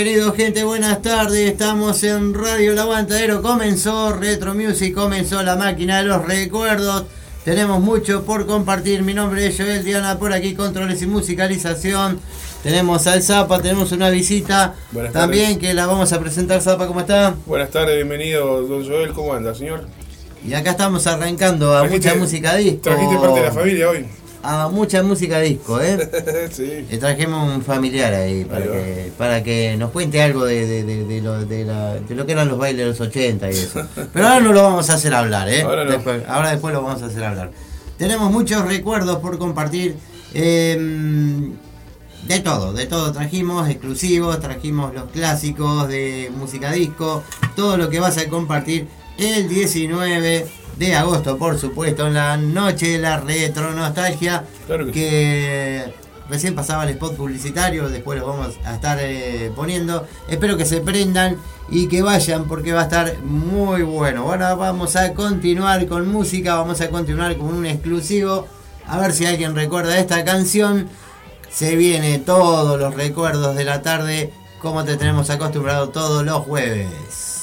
Bienvenidos gente, buenas tardes, estamos en Radio El Aguantadero, comenzó Retro Music, comenzó la máquina de los recuerdos, tenemos mucho por compartir, mi nombre es Joel Diana, por aquí controles y musicalización, tenemos al Zapa, tenemos una visita Buenas también tardes. que la vamos a presentar, Zapa, ¿cómo está? Buenas tardes, bienvenido, don Joel. ¿Cómo anda, señor? Y acá estamos arrancando a Trajiste- mucha música disco. Trajiste parte de la familia hoy. A mucha música disco, ¿eh? sí. Le trajimos un familiar ahí para, Ahí que, para que nos cuente algo de, de- de- de lo, de, la- de lo que eran los bailes de los 80 y eso. Pero ahora no lo vamos a hacer hablar, ¿eh? Ahora no. Después, ahora después lo vamos a hacer hablar. Tenemos muchos recuerdos por compartir. eh, de todo, de todo trajimos, exclusivos, trajimos los clásicos de música disco, todo lo que vas a compartir el 19 de agosto, por supuesto, en la noche de la retro nostalgia, Claro que que recién pasaba el spot publicitario, después lo vamos a estar eh, poniendo. Espero que se prendan y que vayan porque va a estar muy bueno. Bueno, vamos a continuar con música, vamos a continuar con un exclusivo. A ver si alguien recuerda esta canción. Se viene todos los recuerdos de la tarde, como te tenemos acostumbrado todos los jueves.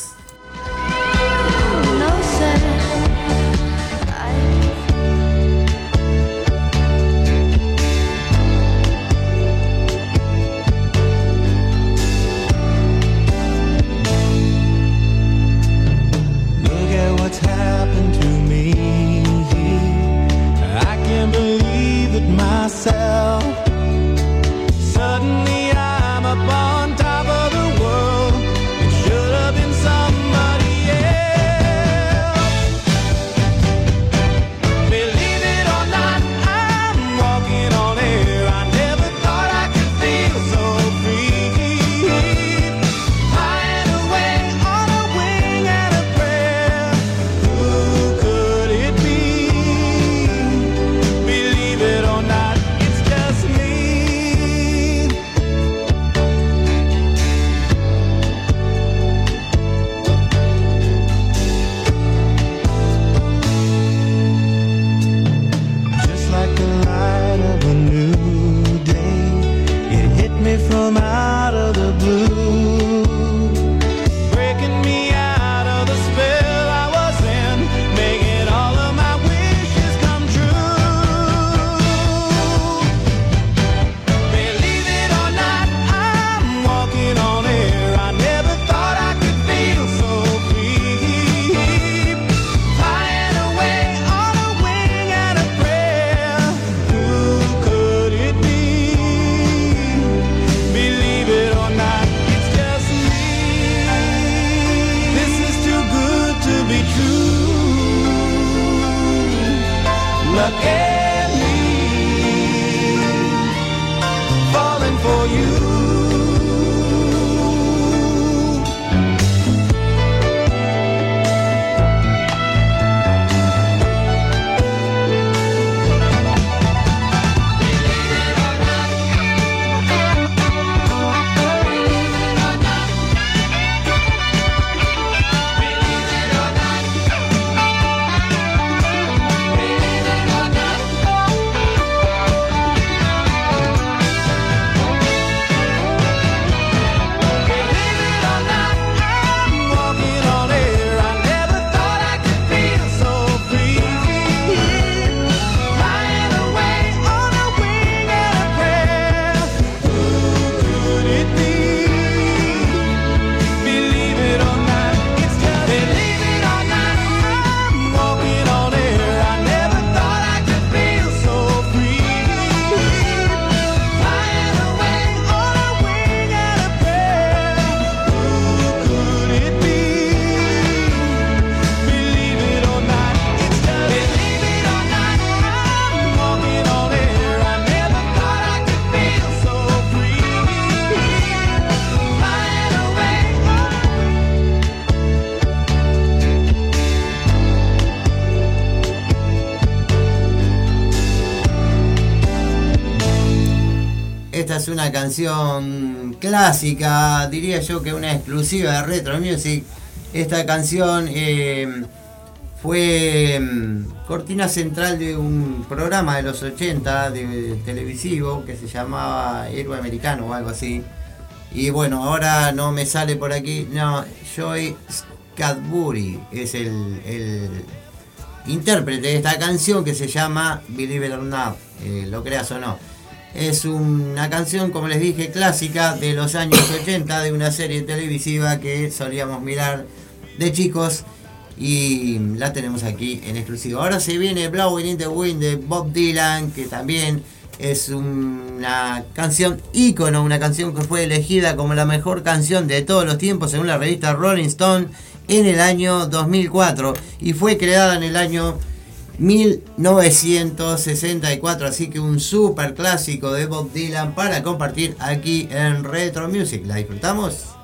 Una canción clásica, diría yo que una exclusiva de Retro Music. Esta canción eh, fue mm, cortina central de un programa de los 80 de, televisivo que se llamaba Héroe Americano o algo así. Y bueno, ahora no me sale por aquí. No, Joy Scadbury es el, el intérprete de esta canción que se llama Believe It or Not, eh, lo creas o no. Es una canción, como les dije, clásica de los años 80 de una serie televisiva que solíamos mirar de chicos y la tenemos aquí en exclusivo. Ahora se viene Blowing in the Wind de Bob Dylan, que también es una canción ícono, una canción que fue elegida como la mejor canción de todos los tiempos según la revista Rolling Stone en el año 2004 y fue creada en el año 1964, así que un super clásico de Bob Dylan para compartir aquí en Retro Music. ¿La disfrutamos?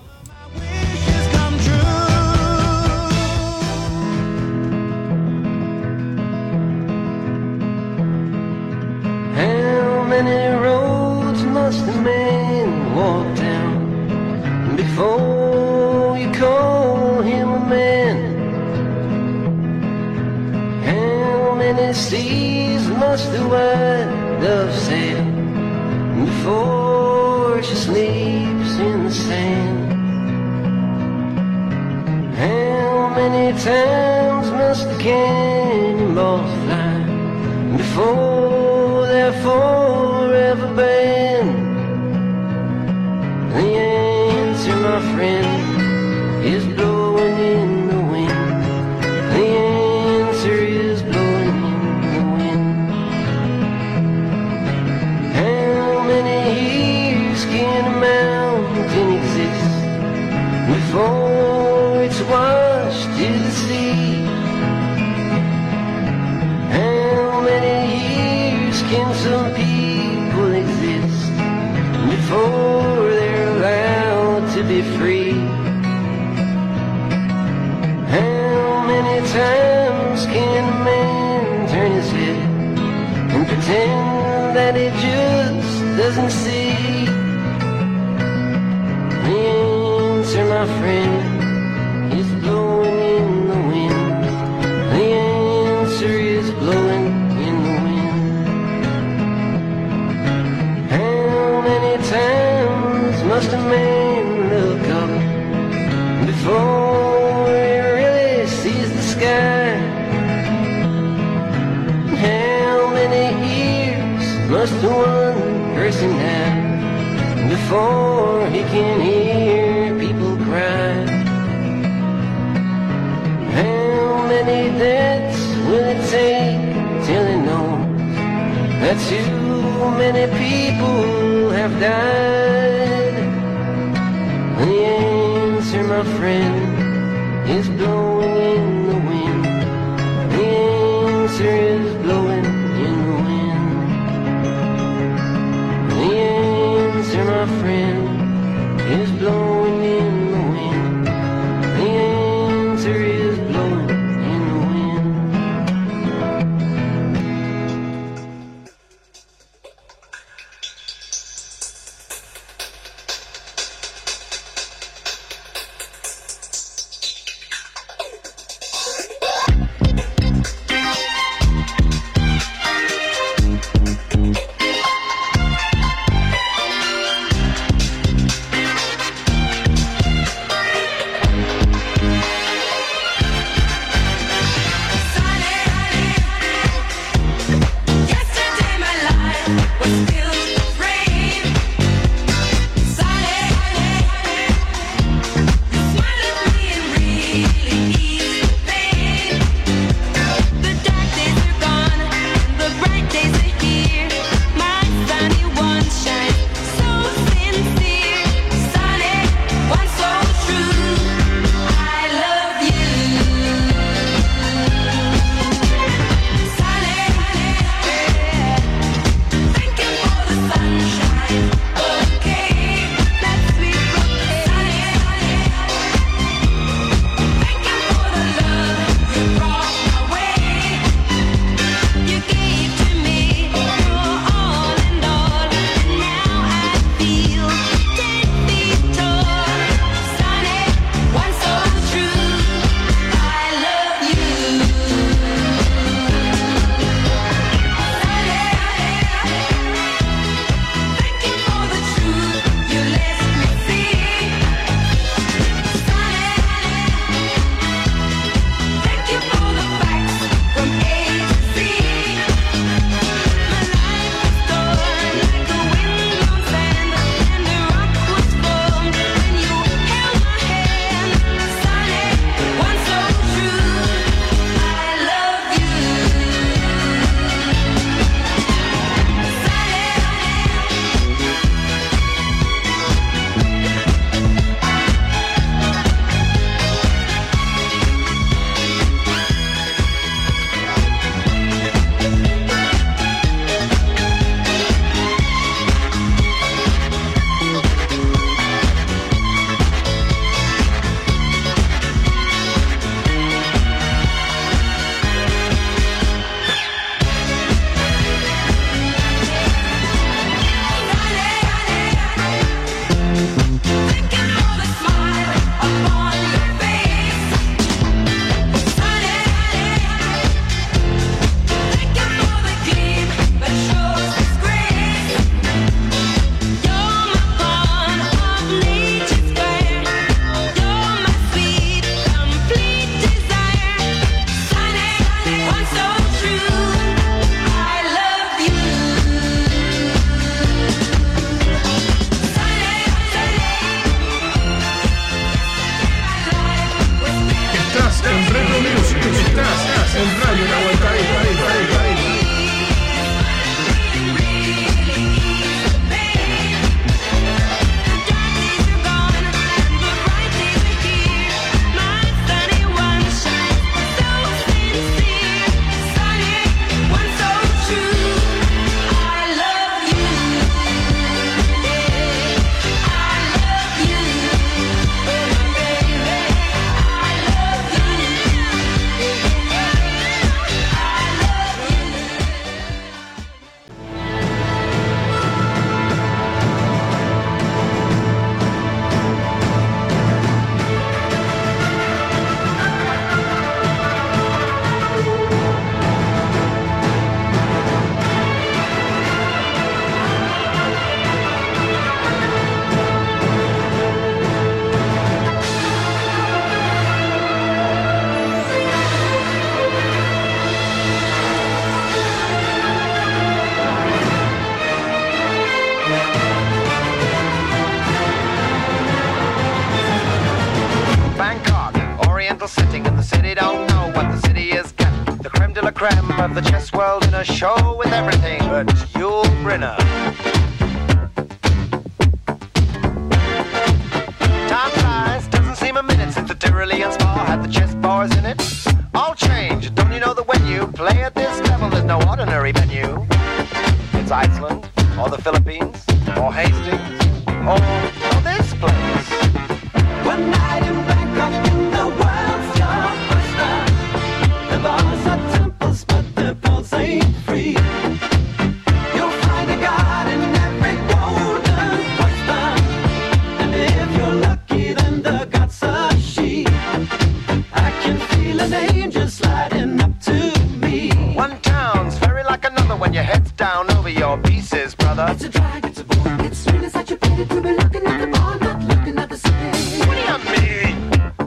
love. It's a drag, it's a bore. It's really such a pity to be looking at the bar, not looking at the city. What do you mean?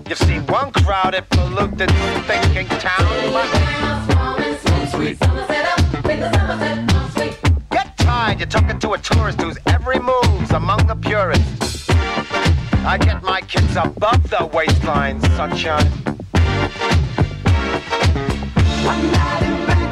You see one crowded, polluted, thinking town, but sweet. Get tired, you're talking to a tourist whose every move's among the purists. I get my kids above the waistline, sunshine. I'm not embarrassed.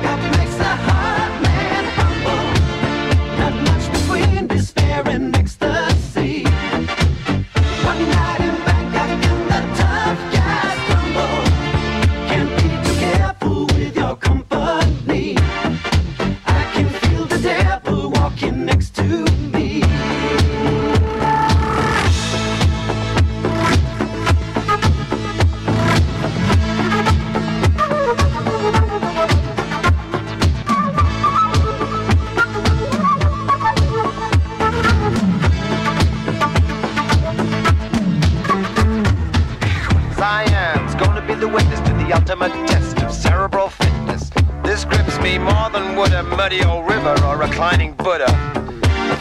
muddy old river or reclining Buddha.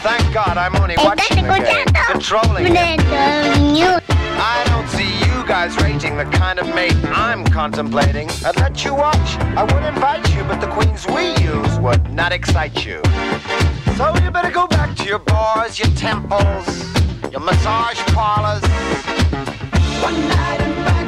Thank God I'm only watching the game, controlling. I don't see you guys rating the kind of mate I'm contemplating. I'd let you watch, I would invite you, but the queens we use would not excite you. So you better go back to your bars, your temples, your massage parlors. One night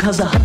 kaza.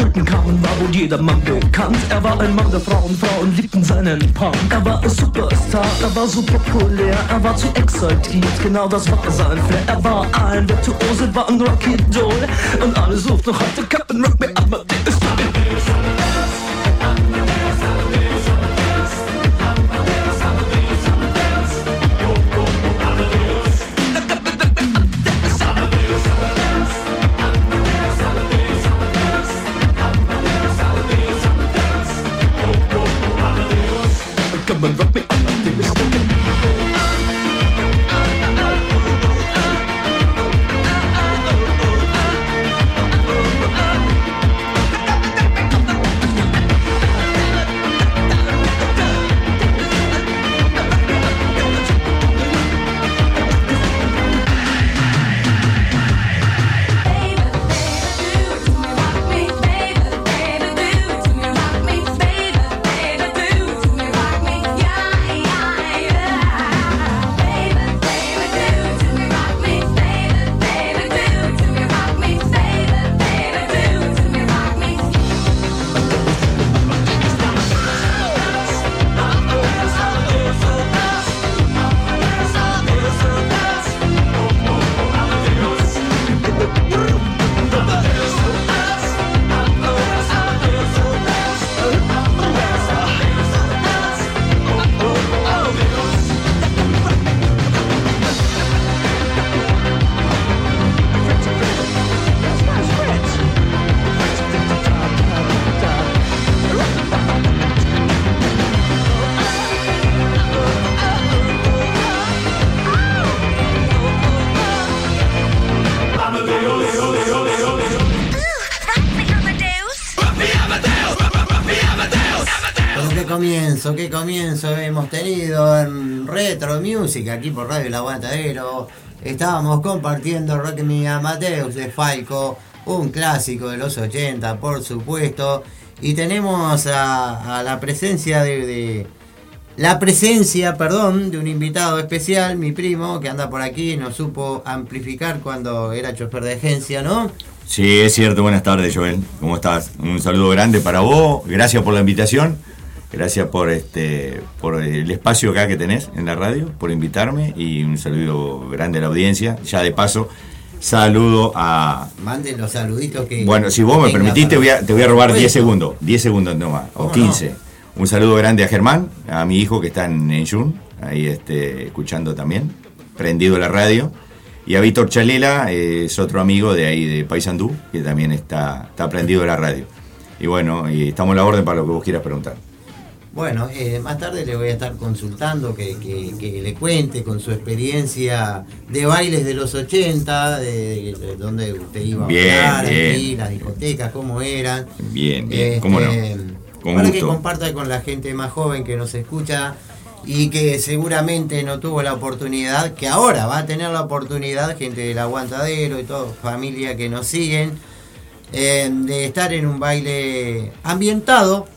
schütten kann, war wohl jedermann bekannt. Er war ein Mann der Frauen, Frauen liebten seinen Punk. Er war ein Superstar, er war so populär, er war zu exaltiert, genau das war sein Flair. Er war ein Virtuose, war ein Rocky Doll und alle suchten noch heute Captain Rock, aber ab, ist comienzo, qué comienzo hemos tenido en Retro Music aquí por Radio El Aguantadero. Estábamos compartiendo Rock Me Amadeus de Falco, un clásico de los 80, por supuesto. Y tenemos a, la presencia de, de- la presencia, perdón, de un invitado especial, mi primo, que anda por aquí, nos supo amplificar cuando era chofer de agencia, ¿no? Sí, es cierto. Buenas tardes, Joel. ¿Cómo estás? Un saludo grande para vos. Gracias por la invitación. Gracias por este por el espacio acá que tenés en la radio, por invitarme y un saludo grande a la audiencia. Ya de paso, saludo a... Manden los saluditos que... Bueno, si vos me permitís, te voy a, te voy a robar Por 10 supuesto. segundos. 10 segundos nomás, o ¿Cómo 15. Un saludo grande a Germán, a mi hijo que está en, en Jun, ahí este, escuchando también, prendido la radio. Y a Víctor Chalela, eh, es otro amigo de ahí de Paysandú, que también está, está prendido la radio. Y bueno, y estamos a la orden para lo que vos quieras preguntar. Bueno, eh, más tarde le voy a estar consultando que, que- que le cuente con su experiencia de bailes de los 80, de, de donde usted iba Bien, a bailar, bien. aquí, las discotecas, cómo eran. Bien, bien, Este, cómo no. Con para que comparta con la gente más joven que nos escucha y que seguramente no tuvo la oportunidad, que ahora va a tener la oportunidad, gente del aguantadero y toda familia que nos siguen, eh, de estar en un baile ambientado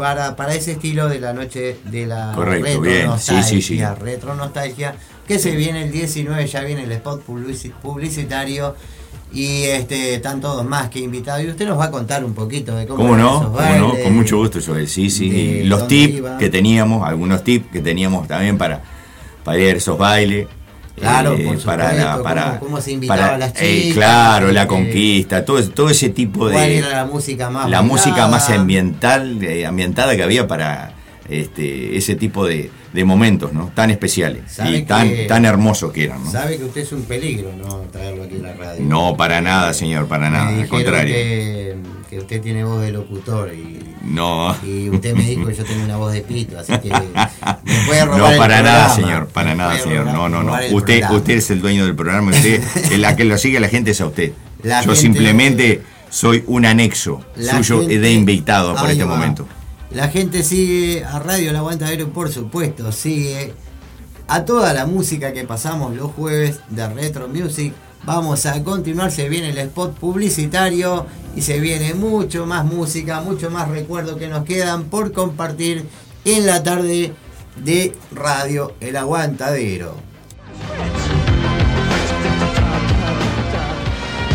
para, para ese estilo de la noche de la Correcto, retro bien. nostalgia, Sí, sí, sí. retro nostalgia, que se viene el 19, ya viene el spot publici- publicitario y este están todos más que invitados y usted nos va a contar un poquito de cómo, ¿Cómo no? esos ¿Cómo no? Con mucho gusto, Joel. Sí, sí. Los tips iba. que teníamos, algunos tips que teníamos también para, para ir a esos bailes. Claro, eh, por para, supuesto, la- para, cómo- cómo se invitaba para- a las eh, claro, la este, conquista, todo, todo ese tipo cuál de... era la música más la música más ambiental, eh, ambientada que había para este, ese tipo de, de momentos, ¿no? Tan especiales y tan, que- tan hermosos que eran, ¿no? Sabe que usted es un peligro, ¿no? Traerlo aquí a la radio. No, para nada, señor, para Me nada, al contrario. Que, que usted tiene voz de locutor y, No. y usted me dijo que yo tengo una voz de pito, así que me puede robar No, el para nada, señor, para nada, señor. No, no, no. Usted, programa. usted es el dueño del programa, usted, la que lo sigue la gente es a usted. La Yo gente- simplemente soy un anexo suyo gente- de invitado por este va. momento. La gente sigue a Radio El Aguantadero, por supuesto, sigue a toda la música que pasamos los jueves de Retro Music. Vamos a continuar, se viene el spot publicitario y se viene mucho más música, mucho más recuerdos que nos quedan por compartir en la tarde de Radio El Aguantadero.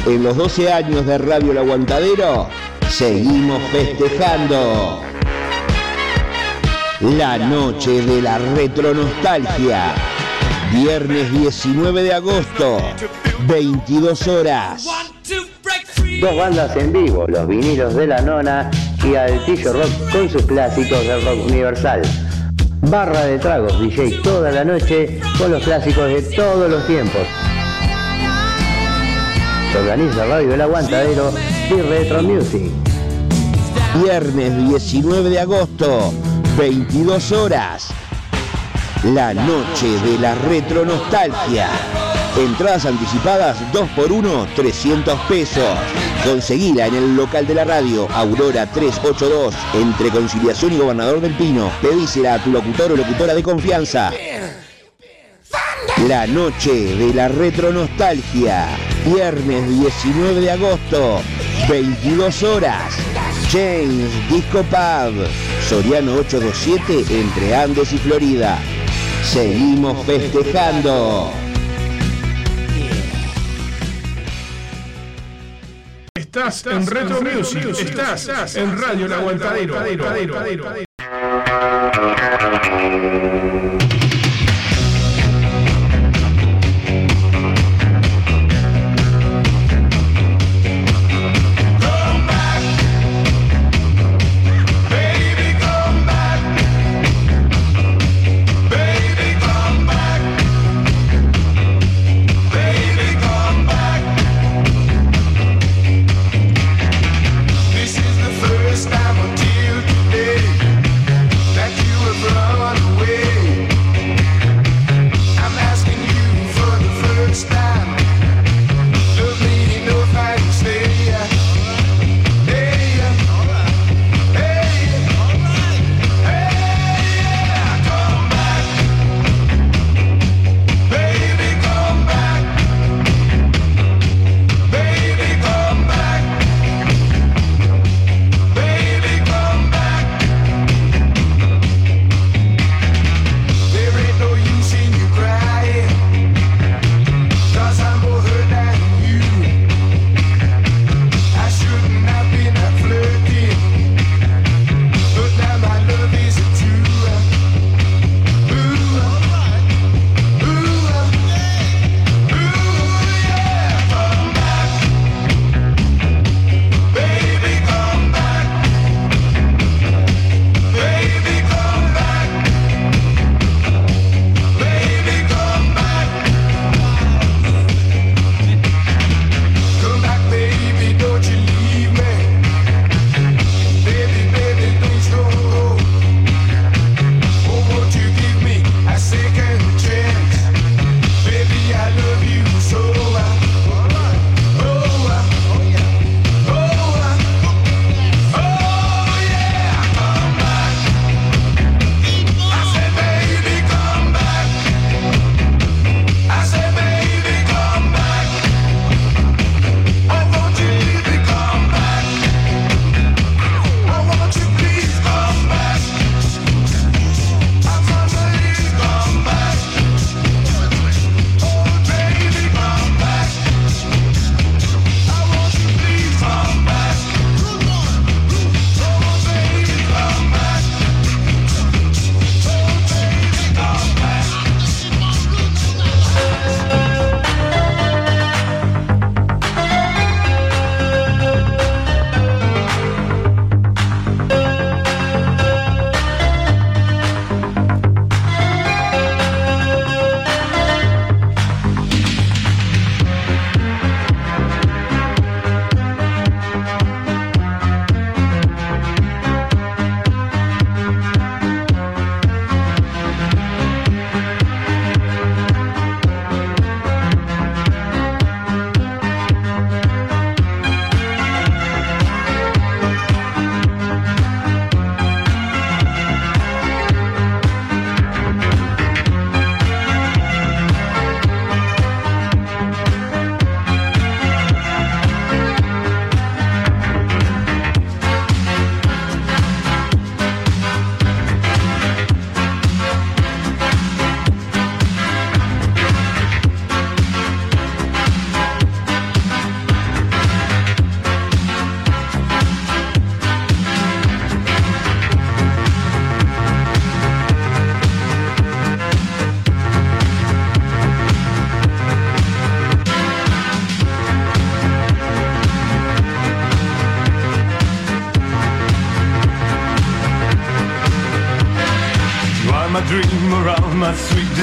En los 12 años de Radio El Aguantadero, seguimos festejando. La noche de la retronostalgia. Viernes 19 de agosto, 22 horas. Dos bandas en vivo, los vinilos de la nona y Altillo Rock con sus clásicos del rock universal. Barra de tragos, DJ toda la noche con los clásicos de todos los tiempos. Se organiza Radio El Aguantadero y Retro Music. Viernes 19 de agosto, 22 horas. La noche de la retronostalgia. Entradas anticipadas 2x1, 300 pesos. Conseguila en el local de la radio, Aurora 382, entre Conciliación y Gobernador del Pino. Pedísela a tu locutor o locutora de confianza. La noche de la retronostalgia. Viernes 19 de agosto, 22 horas. James Disco Pub. Soriano 827 entre Andes y Florida. Seguimos festejando. Estás en Retro Music, estás en Radio El Aguantadero.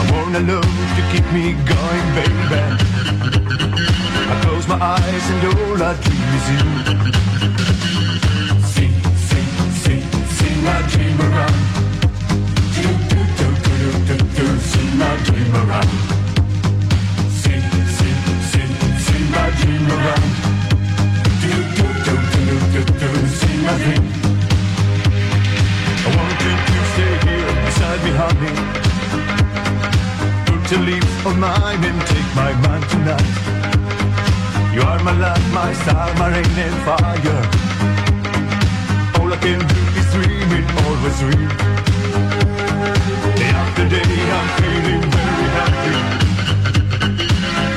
I wanna love to keep me going, baby. I close my eyes and all I dream is you. Sing, sing, sing, sing my dream around. Your lips on mine and take my mind tonight. You are my light, my star, my rain and fire. All I can do is dream it, always dream. Day after day, I'm feeling very happy.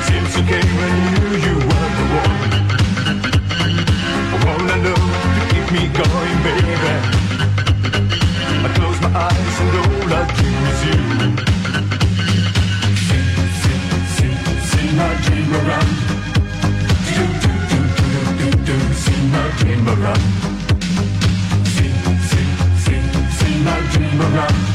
Since you came, I knew you were the one. I wanna know to keep me going, baby. I close my eyes and all I dream is you. Dream around. Sing, sing, sing, sing dream around.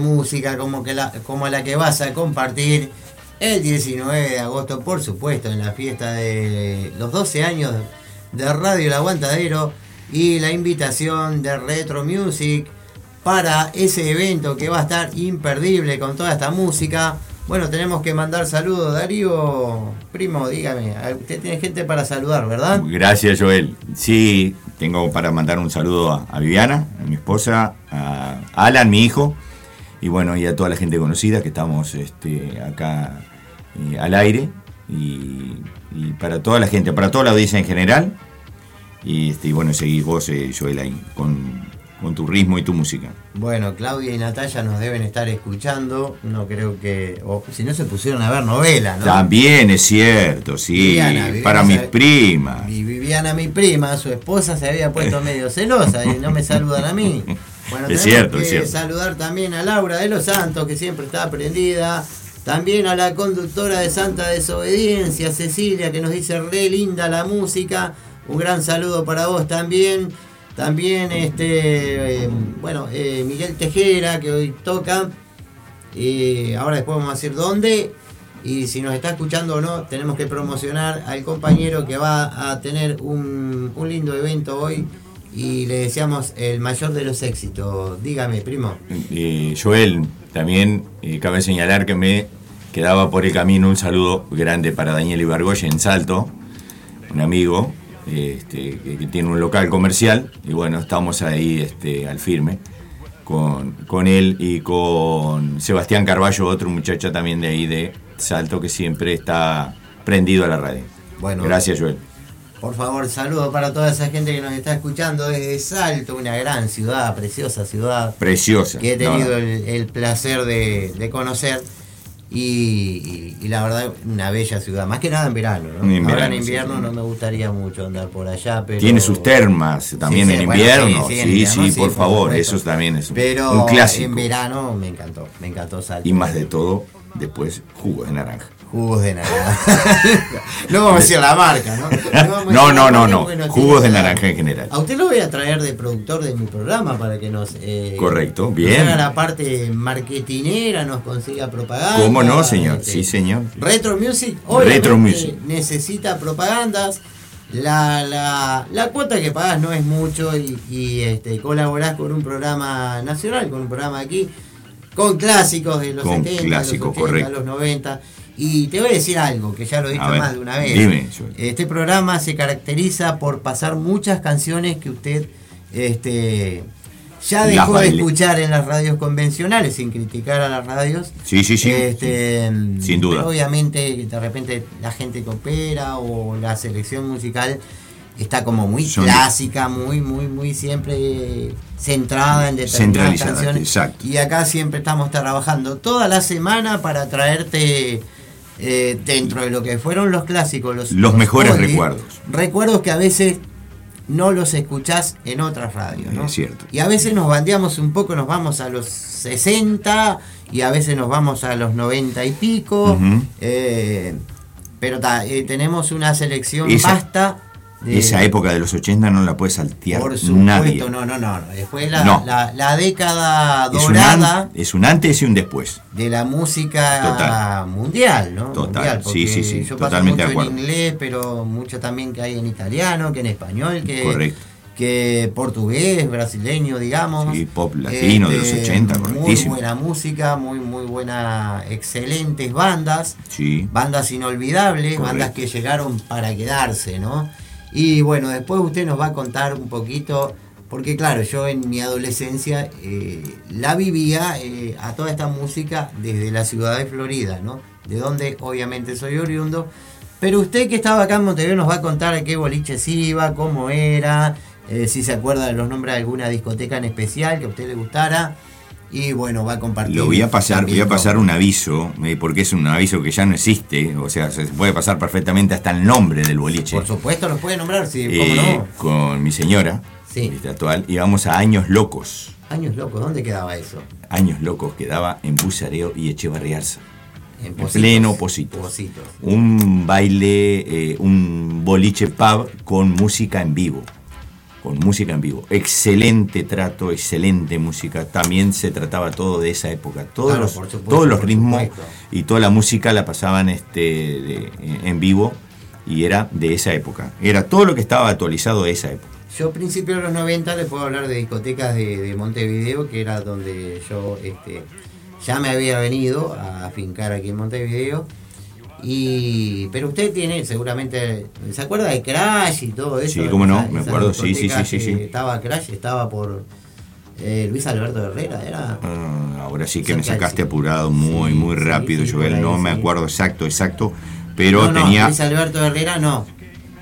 Música como, que la, como la que vas a compartir el 19 de agosto, por supuesto, en la fiesta de los 12 años de Radio El Aguantadero y la invitación de Retro Music para ese evento que va a estar imperdible con toda esta música. Bueno, tenemos que mandar saludos. Darío, primo, dígame, usted tiene gente para saludar, ¿verdad? Gracias, Joel. Sí, tengo para mandar un saludo a, Viviana, a mi esposa, a Alan, mi hijo, y bueno, y a toda la gente conocida que estamos este, acá eh, al aire, y, y para toda la gente, para toda la audiencia en general. Y, este, y bueno, seguís vos, eh, Joel, ahí con, con tu ritmo y tu música. Bueno, Claudia y Natalia nos deben estar escuchando. No creo que. O si no se pusieron a ver novela, ¿no? También es cierto, sí. Viviana, Viviana para mis primas. Y Viviana, mi prima, su esposa, se había puesto medio celosa y no me saludan a mí. Bueno, Es tenemos cierto, que es cierto. saludar también a Laura de los Santos, que siempre está prendida. También a la conductora de Santa Desobediencia, Cecilia, que nos dice re linda la música. Un gran saludo para vos también. También, este, eh, bueno, eh, Miguel Tejera, que hoy toca. Y ahora después vamos a decir dónde. Y si nos está escuchando o no, tenemos que promocionar al compañero que va a tener un, un lindo evento hoy. Y le deseamos el mayor de los éxitos. Dígame, primo. Eh, Joel, también eh, cabe señalar que me quedaba por el camino un saludo grande para Daniel Ibargoyen en Salto, un amigo este, que, que tiene un local comercial y bueno, estamos ahí este, al firme con, con él y con Sebastián Carballo, otro muchacho también de ahí de Salto que siempre está prendido a la radio. Bueno. Gracias Joel. Por favor, saludo para toda esa gente que nos está escuchando desde Salto, una gran ciudad, preciosa ciudad. Preciosa. que he tenido no. El, el placer de, de conocer. Y, y- y la verdad, una bella ciudad, más que nada en verano. ¿no? En Ahora verano, en invierno sí. no me gustaría mucho andar por allá, pero... Tiene sus termas también Sí, en invierno. sí, Sí, sí, en sí, invierno, sí, por por favor, supuesto. eso también es un- Pero un clásico. en verano me encantó, me encantó Salto. Y más de todo, después jugos de naranja. Jugos de naranja. no vamos a decir la marca, ¿no? No, no, no, no. nos Jugos de naranja en general. A usted lo voy a traer de productor de mi programa para que nos. eh, Correcto, nos bien. haga la parte marketinera, nos consiga propaganda. ¿Cómo no, señor? este, Sí, señor. Retro Music, Retro Music. necesita propagandas. La, la, la cuota que pagas no es mucho y, y, este, colaborás con un programa nacional, con un programa aquí, con clásicos de los Con 70, clásicos, los 80, correcto. los 90. Y te voy a decir algo, que ya lo he dicho ver, más de una vez. dime. Este programa se caracteriza por pasar muchas canciones que usted este, ya dejó de escuchar en las radios convencionales, sin criticar a las radios. Sí, sí, sí. Este, Sin duda. obviamente, de repente la gente que opera o la selección musical está como muy Son- clásica, muy, muy, muy siempre centrada en determinadas canciones. exacto. Y acá siempre estamos trabajando toda la semana para traerte eh, dentro de lo que fueron los clásicos, los, Los mejores oldies, recuerdos. Recuerdos que a veces no los escuchás en otras radios, ¿no? Es cierto. Y a veces nos bandeamos un poco, nos vamos a los 60 y a veces nos vamos a los 90 y pico. Eh, pero ta, eh, tenemos una selección Esa- vasta de, Esa época de los 80 no la puede saltear por supuesto, nadie. no, no, no. Después la, No. la, la década Es un, dorada es un antes y un después. de la música Total. mundial, ¿no? Total, Mundial, sí, sí, sí, Yo paso totalmente mucho de acuerdo. en inglés, pero mucho también que hay en italiano, que en español, que, Correcto. que portugués, brasileño, digamos. Sí, pop latino de los 80, Muy correctísimo. buena música, muy, muy buena, excelentes bandas, Sí. bandas inolvidables, Correcto. bandas que llegaron para quedarse, ¿no? Y bueno, después usted nos va a contar un poquito, porque claro, yo en mi adolescencia eh, la vivía eh, a toda esta música desde la ciudad de Florida, ¿no? De donde obviamente soy oriundo. Pero usted que estaba acá en Montevideo nos va a contar a qué boliches iba, cómo era, eh, si se acuerda de los nombres de alguna discoteca en especial que a usted le gustara. Y bueno, va a compartir. Lo voy a pasar, voy a pasar un aviso, eh, porque es un aviso que ya no existe, o sea, se puede pasar perfectamente hasta el nombre del boliche. Por supuesto, los puede nombrar, sí, cómo Eh, no. Con mi señora, Sí. actual, íbamos a Años Locos. Años locos, ¿dónde quedaba eso? Años Locos quedaba en Busareo y Echevarriarza. En pleno Positos. Positos. Un baile, eh, un boliche pub con música en vivo. Con música en vivo. Excelente trato, excelente música. También se trataba todo de esa época. Todos, Claro, los, supuesto, todos los ritmos y toda la música la pasaban este, de- en vivo y era de esa época. Era todo lo que estaba actualizado de esa época. Yo a principios de los 90 le puedo hablar de discotecas de, de Montevideo, que era donde yo este, ya me había venido a fincar aquí en Montevideo. Y, pero usted tiene seguramente, ¿se acuerda de Crash y todo eso? Sí, cómo no, me acuerdo, sí, sí, sí, sí, sí. Estaba Crash, estaba por eh, Luis Alberto Herrera, era. Ah, ahora sí que me sacaste apurado muy, Sí, muy rápido, sí, Joel. ahí, no me acuerdo exacto, exacto. Pero no, no, tenía. Luis Alberto Herrera no.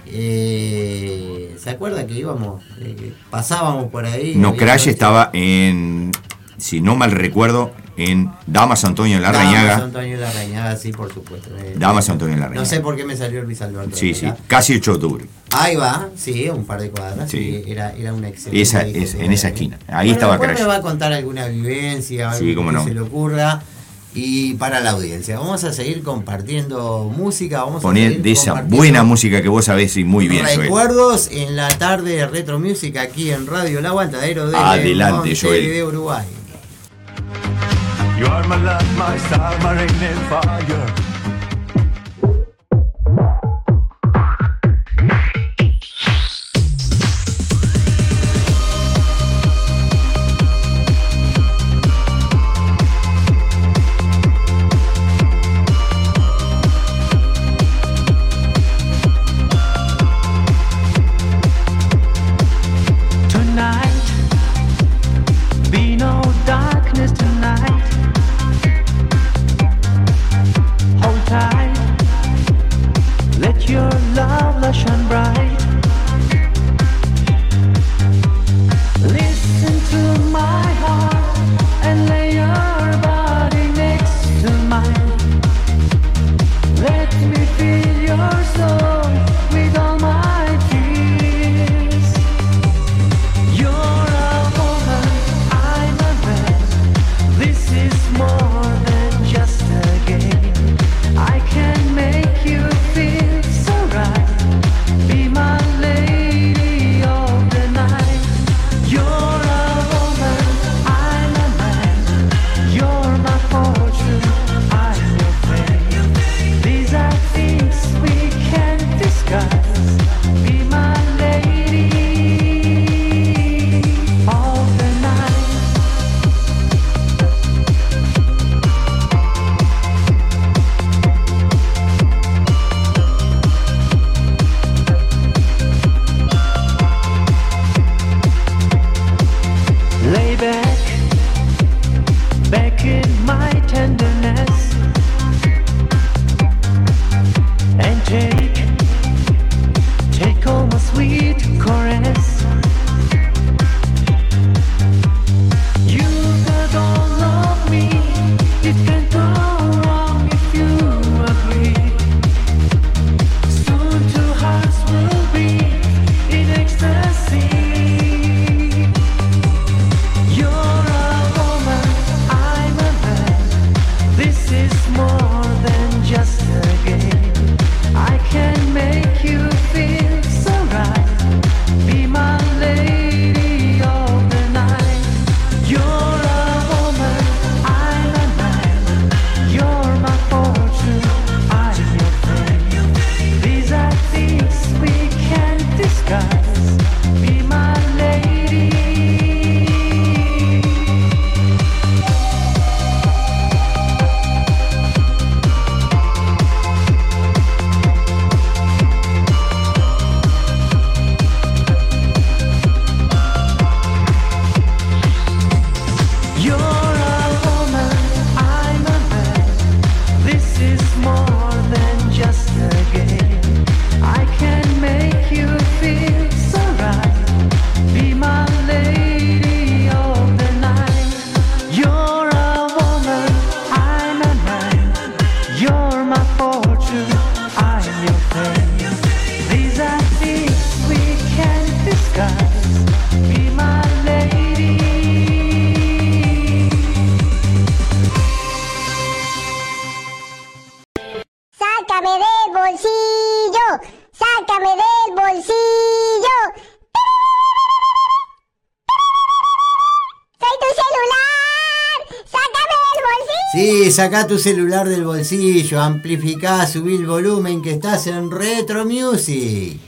eh, ¿se acuerda que íbamos, eh, pasábamos por ahí? No, Crash estaba en, si no mal recuerdo, en Damas Antonio en la Damas. Antonio Larrañaga, sí, por supuesto. Eh, Damas Antonio en la No Rañaga. sé por qué me salió Luis Alberto. Sí, sí, casi 8 de octubre. Ahí va, sí, un par de cuadras. Sí. Sí. Era, era una excelente. Esa, es, en esa esquina. Ahí Bueno, estaba Crash. me va a contar alguna vivencia, algo Sí, cómo que no. se le ocurra. Y para la audiencia, vamos a seguir compartiendo música. Vamos a Poner seguir de esa buena música que vos sabés y muy bien, Joel. Recuerdos en la tarde de Retro Music aquí en Radio El Aguantadero de Adelante, Joel. Montevideo, Uruguay. You are my love, my star, my rain and fire. Is more than just a game. Sí, saca tu celular del bolsillo, amplificá, subí el volumen que estás en Retro Music.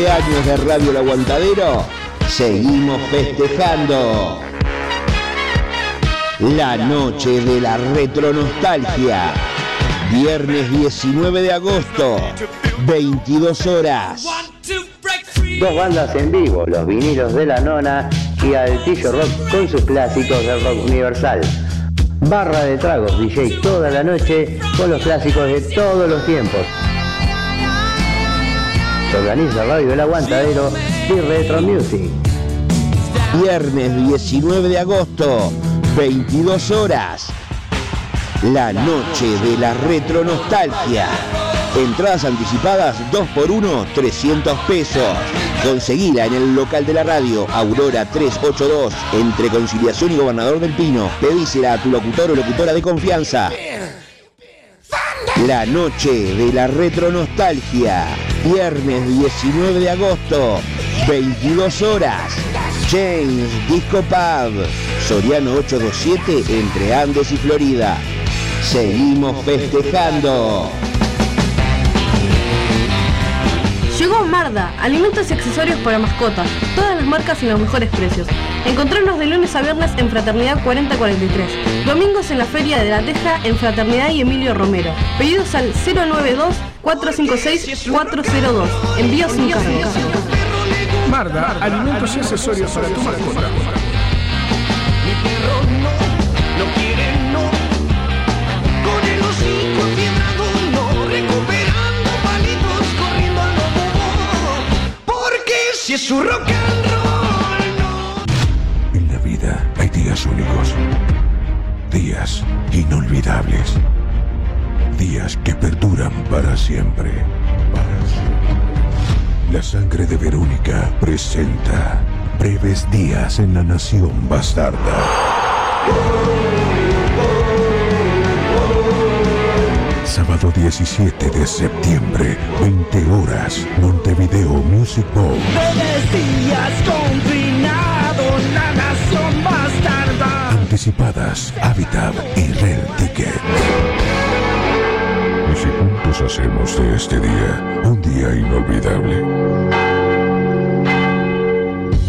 Los 12 años de Radio El Aguantadero, seguimos festejando. La noche de la retronostalgia. Viernes 19 de agosto, 22 horas. Dos bandas en vivo, los vinilos de la nona y Altillo Rock con sus clásicos del rock universal. Barra de tragos, DJ toda la noche con los clásicos de todos los tiempos. Organiza Radio El Aguantadero y Retro Music. Viernes 19 de agosto, 22 horas. La noche de la retronostalgia. Entradas anticipadas 2x1, 300 pesos. Conseguila en el local de la radio, Aurora 382, entre Conciliación y Gobernador del Pino. Pedísela a tu locutor o locutora de confianza. La noche de la retronostalgia. Viernes 19 de agosto, 22 horas. James Disco Pub, Soriano 827, entre Andes y Florida. Seguimos festejando. Llegó Marda, alimentos y accesorios para mascotas, todas las marcas y los mejores precios. Encontrarnos de lunes a viernes en Fraternidad 4043, domingos en la Feria de la Teja en Fraternidad y Emilio Romero. Pedidos al 092-456-402. Envío sin cargo. Marda, alimentos y accesorios para tu mascota. Mi perro no, no quiere no. Con el hocico fiebrado no, recuperando palitos, corriendo al lobo. Porque si es su rock and roll no. En la vida hay días únicos, días inolvidables, días para siempre. Para siempre. La sangre de Verónica presenta breves días en la nación bastarda. Sábado 17 de septiembre, 20 horas, Montevideo Music Bowl. Breves días confinados, la nación bastarda. Anticipadas, Habitat y Red Ticket. Y juntos hacemos de este día un día inolvidable.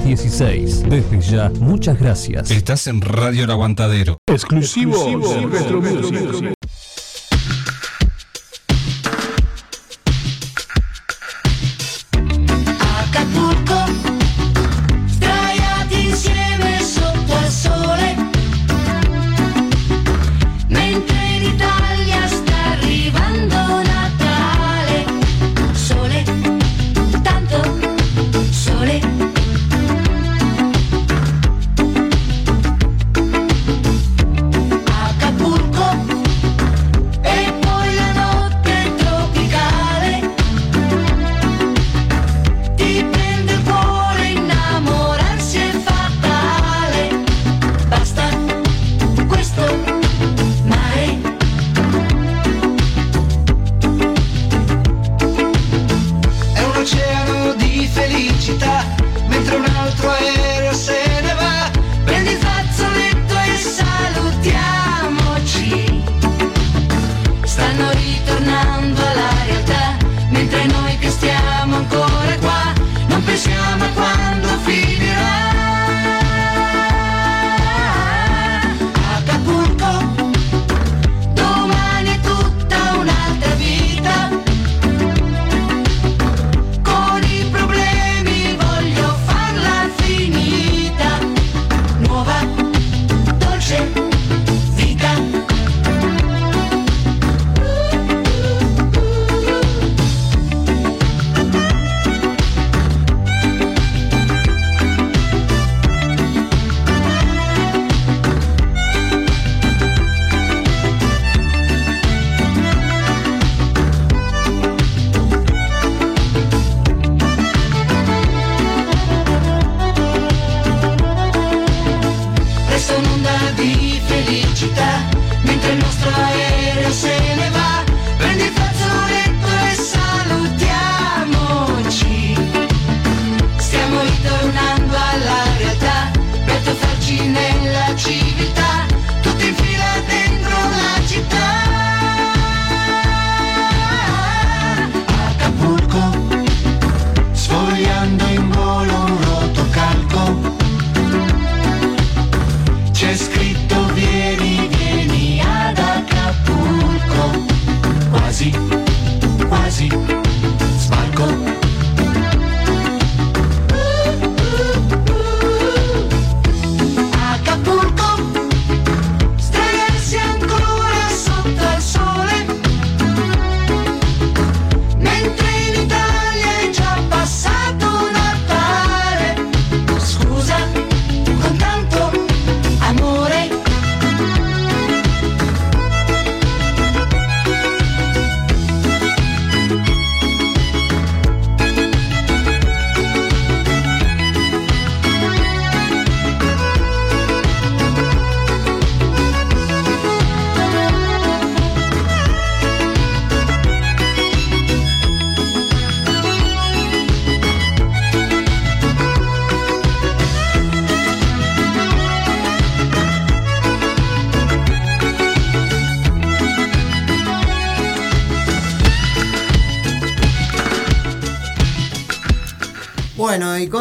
716. Desde ya, muchas gracias. Estás en Radio El Aguantadero. Exclusivo, de Retro Music.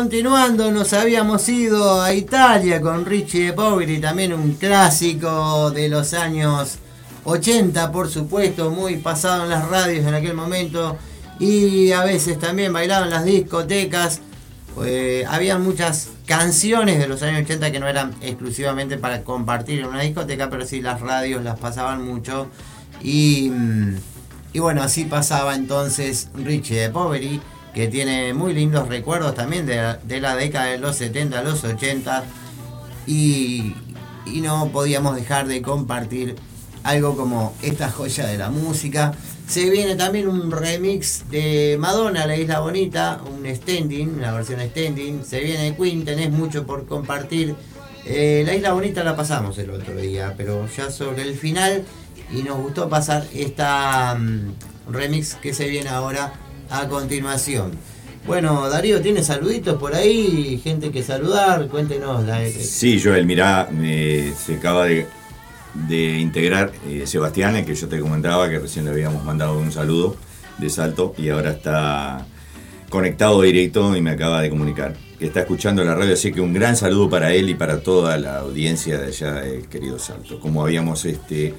Continuando, nos habíamos ido a Italia con Richie de Poveri, también un clásico de los años 80, por supuesto, muy pasado en las radios en aquel momento y a veces también bailado en las discotecas. Eh, había muchas canciones de los años 80 que no eran exclusivamente para compartir en una discoteca, pero sí las radios las pasaban mucho. Y, mm, y bueno, así pasaba entonces Richie de Poveri, que tiene muy lindos recuerdos también de, la- de la década de los 70, los 80. Y, y no podíamos dejar de compartir algo como esta joya de la música. Se viene también un remix de Madonna, La Isla Bonita, un standing, una versión standing. Se viene Queen, tenés mucho por compartir. Eh, la Isla Bonita la pasamos el otro día, pero ya sobre el final. Y nos gustó pasar esta mm, remix que se viene ahora a continuación. Bueno, Darío, ¿tiene saluditos por ahí? Gente que saludar, cuéntenos. La, Sí, Joel, mirá, me- se acaba de, de integrar eh, Sebastián, el que yo te comentaba, que recién le habíamos mandado un saludo de salto y ahora está conectado directo y me acaba de comunicar que está escuchando la radio, así que un gran saludo para él y para toda la audiencia de allá del querido Salto, como habíamos este,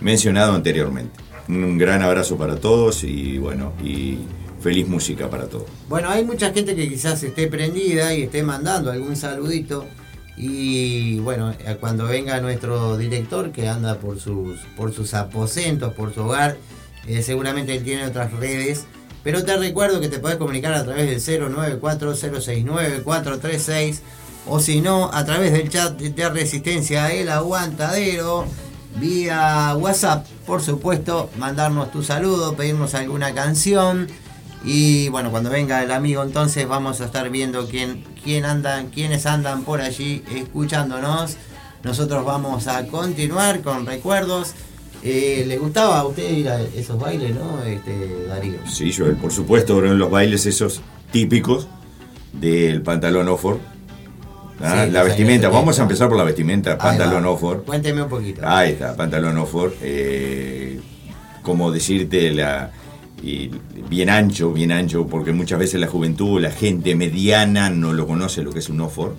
mencionado anteriormente. Un gran abrazo para todos y bueno, y feliz música para todos. Bueno, hay mucha gente que quizás esté prendida y esté mandando algún saludito. Y bueno, eh, cuando venga nuestro director que anda por sus, por sus aposentos, por su hogar, eh, seguramente él tiene otras redes. Pero te recuerdo que te podés comunicar a través del 094-069-436 o si no, a través del chat de Resistencia El Aguantadero, vía WhatsApp, por supuesto, mandarnos tu saludo, pedirnos alguna canción. Y bueno, cuando venga el amigo entonces vamos a estar viendo quién, quién andan, quiénes andan por allí escuchándonos. Nosotros vamos a continuar con recuerdos. Eh, ¿Le gustaba a usted ir a esos bailes, no, este, Darío? Sí, Joel, por supuesto, en los bailes esos típicos del pantalón Oxford. ¿ah? Sí, la vestimenta, vamos 70. a empezar por la vestimenta, pantalón. Oxford. Cuénteme un poquito. Ahí está, pantalón Oxford. eh, como decirte, la, bien ancho, bien ancho, porque muchas veces la juventud, la gente mediana no lo conoce lo que es un Oxford.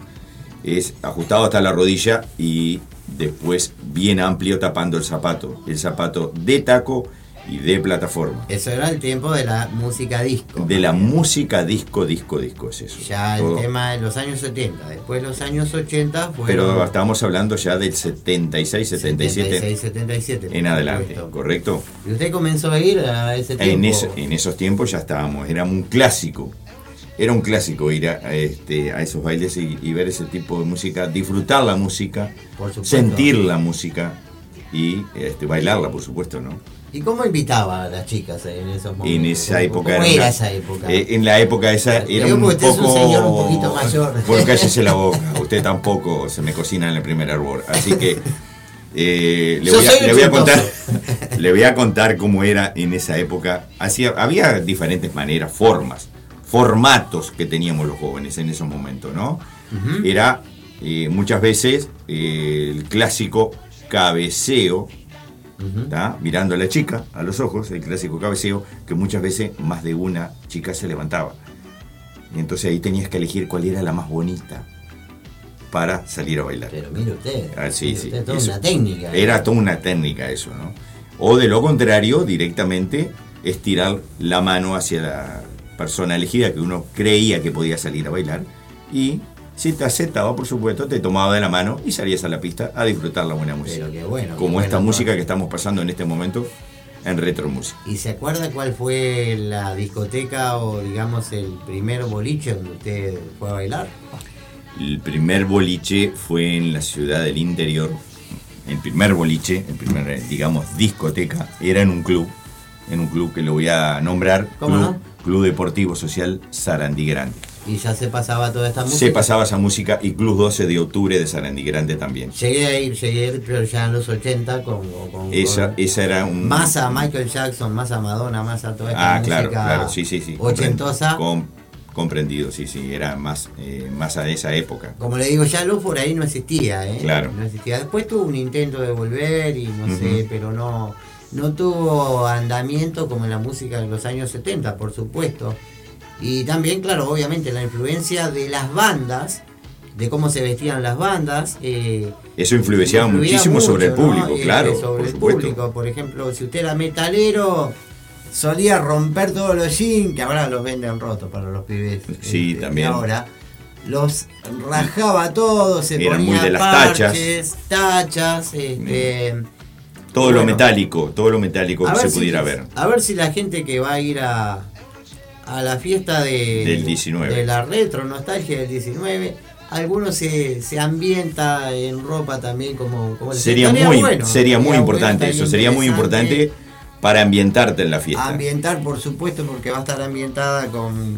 Es ajustado hasta la rodilla y después bien amplio tapando el zapato. El zapato de taco y de plataforma. Eso era el tiempo de la música disco. De la música disco, disco, disco, es eso. Ya el tema de los años 70. Después los años 80 fueron... Pero estamos hablando ya del 76, 77 76, 77. en adelante, supuesto. ¿correcto? ¿Y usted comenzó a ir a ese tiempo? En, eso- en esos tiempos ya estábamos, era un clásico. Era un clásico ir a, a este, a esos bailes y, y ver ese tipo de música, disfrutar la música, sentir la música y este, bailarla, por supuesto, ¿no? ¿Y cómo invitaba a las chicas en esos momentos? En esa ¿Cómo- época ¿Cómo era una- esa época? Eh, en la época esa era un usted poco. es un señor un poquito mayor. Bueno, cállese la boca. Usted tampoco se me cocina en el primer hervor. Así que Eh, le, voy a, soy un le voy a contar, le voy a contar cómo era en esa época. Hacía, había diferentes maneras, formas, formatos que teníamos los jóvenes en esos momentos, ¿no? Era eh, muchas veces eh, el clásico cabeceo, mirando a la chica a los ojos, el clásico cabeceo, que muchas veces más de una chica se levantaba. Y entonces ahí tenías que elegir cuál era la más bonita para salir a bailar. Pero mire usted. Ah, sí, mire sí. usted, toda eso. una técnica. ¿eh? Era toda una técnica eso, ¿no? O de lo contrario, directamente estirar la mano hacia la persona elegida que uno creía que podía salir a bailar y si te aceptaba, por supuesto, te tomaba de la mano y salías a la pista a disfrutar la buena música. Pero qué bueno. Como esta bueno, música que estamos pasando en este momento en Retro Music. ¿Y se acuerda cuál fue la discoteca o digamos el primer boliche donde usted fue a bailar? El primer boliche fue en la ciudad del interior. El primer boliche, el primer, digamos, discoteca, era en un club. En un club que lo voy a nombrar. ¿Cómo Club, no? Club Deportivo Social Sarandí Grande. Y ya se pasaba toda esta música. Se pasaba esa música y Club 12 de octubre de Sarandí Grande también. Llegué a ir, llegué a ir, pero ya en los 80 con, con, Esa, con- esa era un. más a Michael Jackson, más a Madonna, más a toda esta Ah, claro, música claro, sí, sí, sí. ochentosa. Com- comprendido, sí, sí. Era más, eh, más a esa época. Como le digo, ya luz por ahí no existía, ¿eh? Claro. No existía. Después tuvo un intento de volver y no sé, pero no, no tuvo andamiento como en la música de los años 70, por supuesto. Y también, claro, obviamente la influencia de las bandas, de cómo se vestían las bandas. eh, Eso influenciaba muchísimo sobre el público, Eh, claro. sobre por el supuesto. público, por ejemplo, si usted era metalero, solía romper todos los jeans, que ahora los venden rotos para los pibes. Sí, este, también. ahora. Los rajaba todos, se Eran muy ponía de las parches, tachas, este, Todo lo metálico, todo lo metálico que se si- pudiera ver. A ver si la gente que va a ir a, a la fiesta de, Del 19. de la retro nostalgia del 19, alguno se, se ambienta en ropa también como, como Sería muy, bueno, sería muy importante eso, sería muy importante para ambientarte en la fiesta. Ambientar, por supuesto, porque va a estar ambientada con,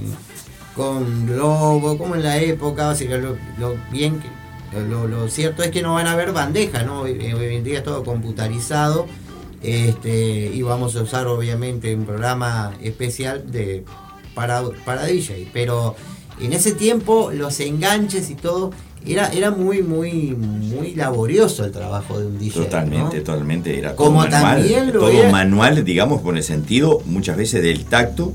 con globo, como en la época, o sea, lo, lo bien que- lo, lo cierto es que no van a haber bandejas, ¿no? Hoy, hoy en día es todo computarizado. Este, y vamos a usar obviamente un programa especial de para, para DJ. Pero en ese tiempo los enganches y todo era, era muy, muy, muy laborioso el trabajo de un DJ. ¿no? Totalmente, totalmente. Era todo Como manual. también lo todo era- manual, digamos, con el sentido muchas veces del tacto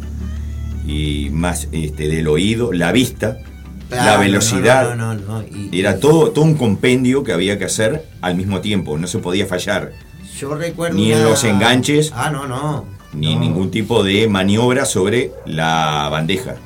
y más este, del oído, la vista, Claro, la velocidad. no, no, no, no, y- Era todo, todo un compendio que había que hacer al mismo tiempo, no se podía fallar. Yo recuerdo. Ni en una- los enganches. Ah, no, no. Ni ningún tipo de maniobra sobre la bandeja.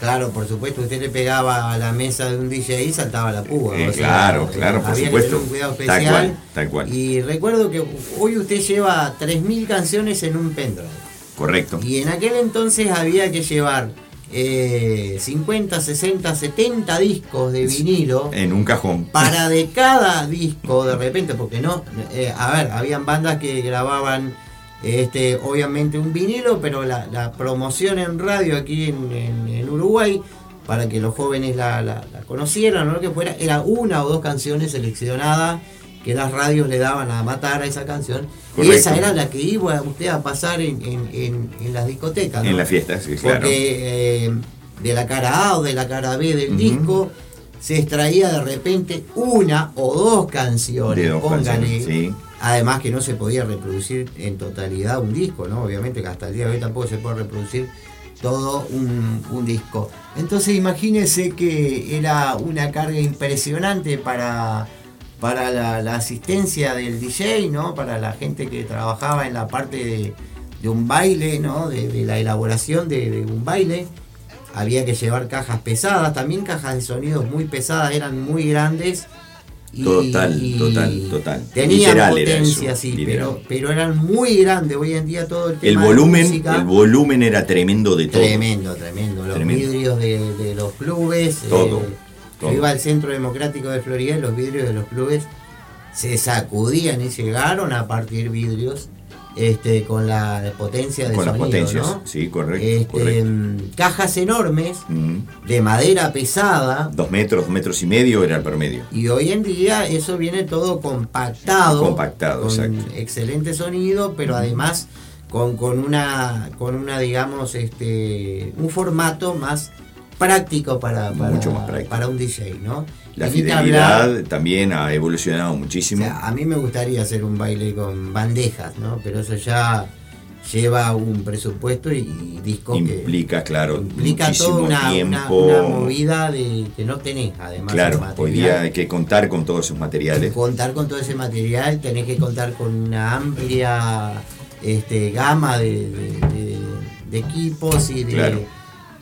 Claro, por supuesto, usted le pegaba a la mesa de un DJ y saltaba la púa. Eh, o sea, claro, claro, por había que supuesto. tener un cuidado Tal especial. cual, tal cual. Y recuerdo que hoy usted lleva 3.000 canciones en un pendrive. Correcto. Y en aquel entonces había que llevar eh, 50, 60, 70 discos de vinilo. En un cajón. para de cada disco de repente, porque no, eh, a ver, habían bandas que grababan este, obviamente un vinilo, pero la, la promoción en radio aquí en, en- en Uruguay, para que los jóvenes la, la- la conocieran o lo que fuera, era una o dos canciones seleccionadas que las radios le daban a matar a esa canción. Y esa era la que iba usted a pasar en, las discotecas. ¿no? En las fiestas, sí, claro. Porque eh, de la cara A o de la cara B del disco se extraía de repente una o dos canciones, De dos póngale. canciones, sí. Además que no se podía reproducir en totalidad un disco, ¿no? Obviamente que hasta el día de hoy tampoco se puede reproducir todo un, disco. Entonces imagínense que era una carga impresionante para, para la, asistencia del DJ, ¿no? Para la gente que trabajaba en la parte de, un baile, ¿no? De, de la elaboración de, de un baile. Había que llevar cajas pesadas, también cajas de sonidos muy pesadas, eran muy grandes. Total, y total, total. Tenían Literal era potencia, eso, sí, pero, pero eran muy grandes. Hoy en día todo el El tema de volumen, música, el volumen era tremendo de todo. Tremendo, tremendo. Los Tremendo. vidrios de, de los clubes. Todo, eh, todo. Yo iba al Centro Democrático de Florida y los vidrios de los clubes se sacudían y llegaron a partir vidrios este, con la potencia de Con las sonido, potencias, ¿no? sí, correcto. Este, correcto. cajas enormes Mm. de madera pesada Dos metros, dos metros y medio era el promedio. y hoy en día eso viene todo compactado, Compactado, con exacto. excelente sonido, pero además con, con una con una digamos este un formato más práctico para, para, Mucho más práctico. para un DJ, ¿no? La fidelidad hablar- también ha evolucionado muchísimo. o sea, a mí me gustaría hacer un baile con bandejas, ¿no? Pero eso ya lleva un presupuesto y, y discos que implica, claro, implica muchísimo toda una, una- tiempo. una movida de que no tenés además claro, hoy día hay que contar con todos esos materiales. contar con todo ese material, tenés que contar con una amplia este, gama de, de- de- de equipos y de, Claro.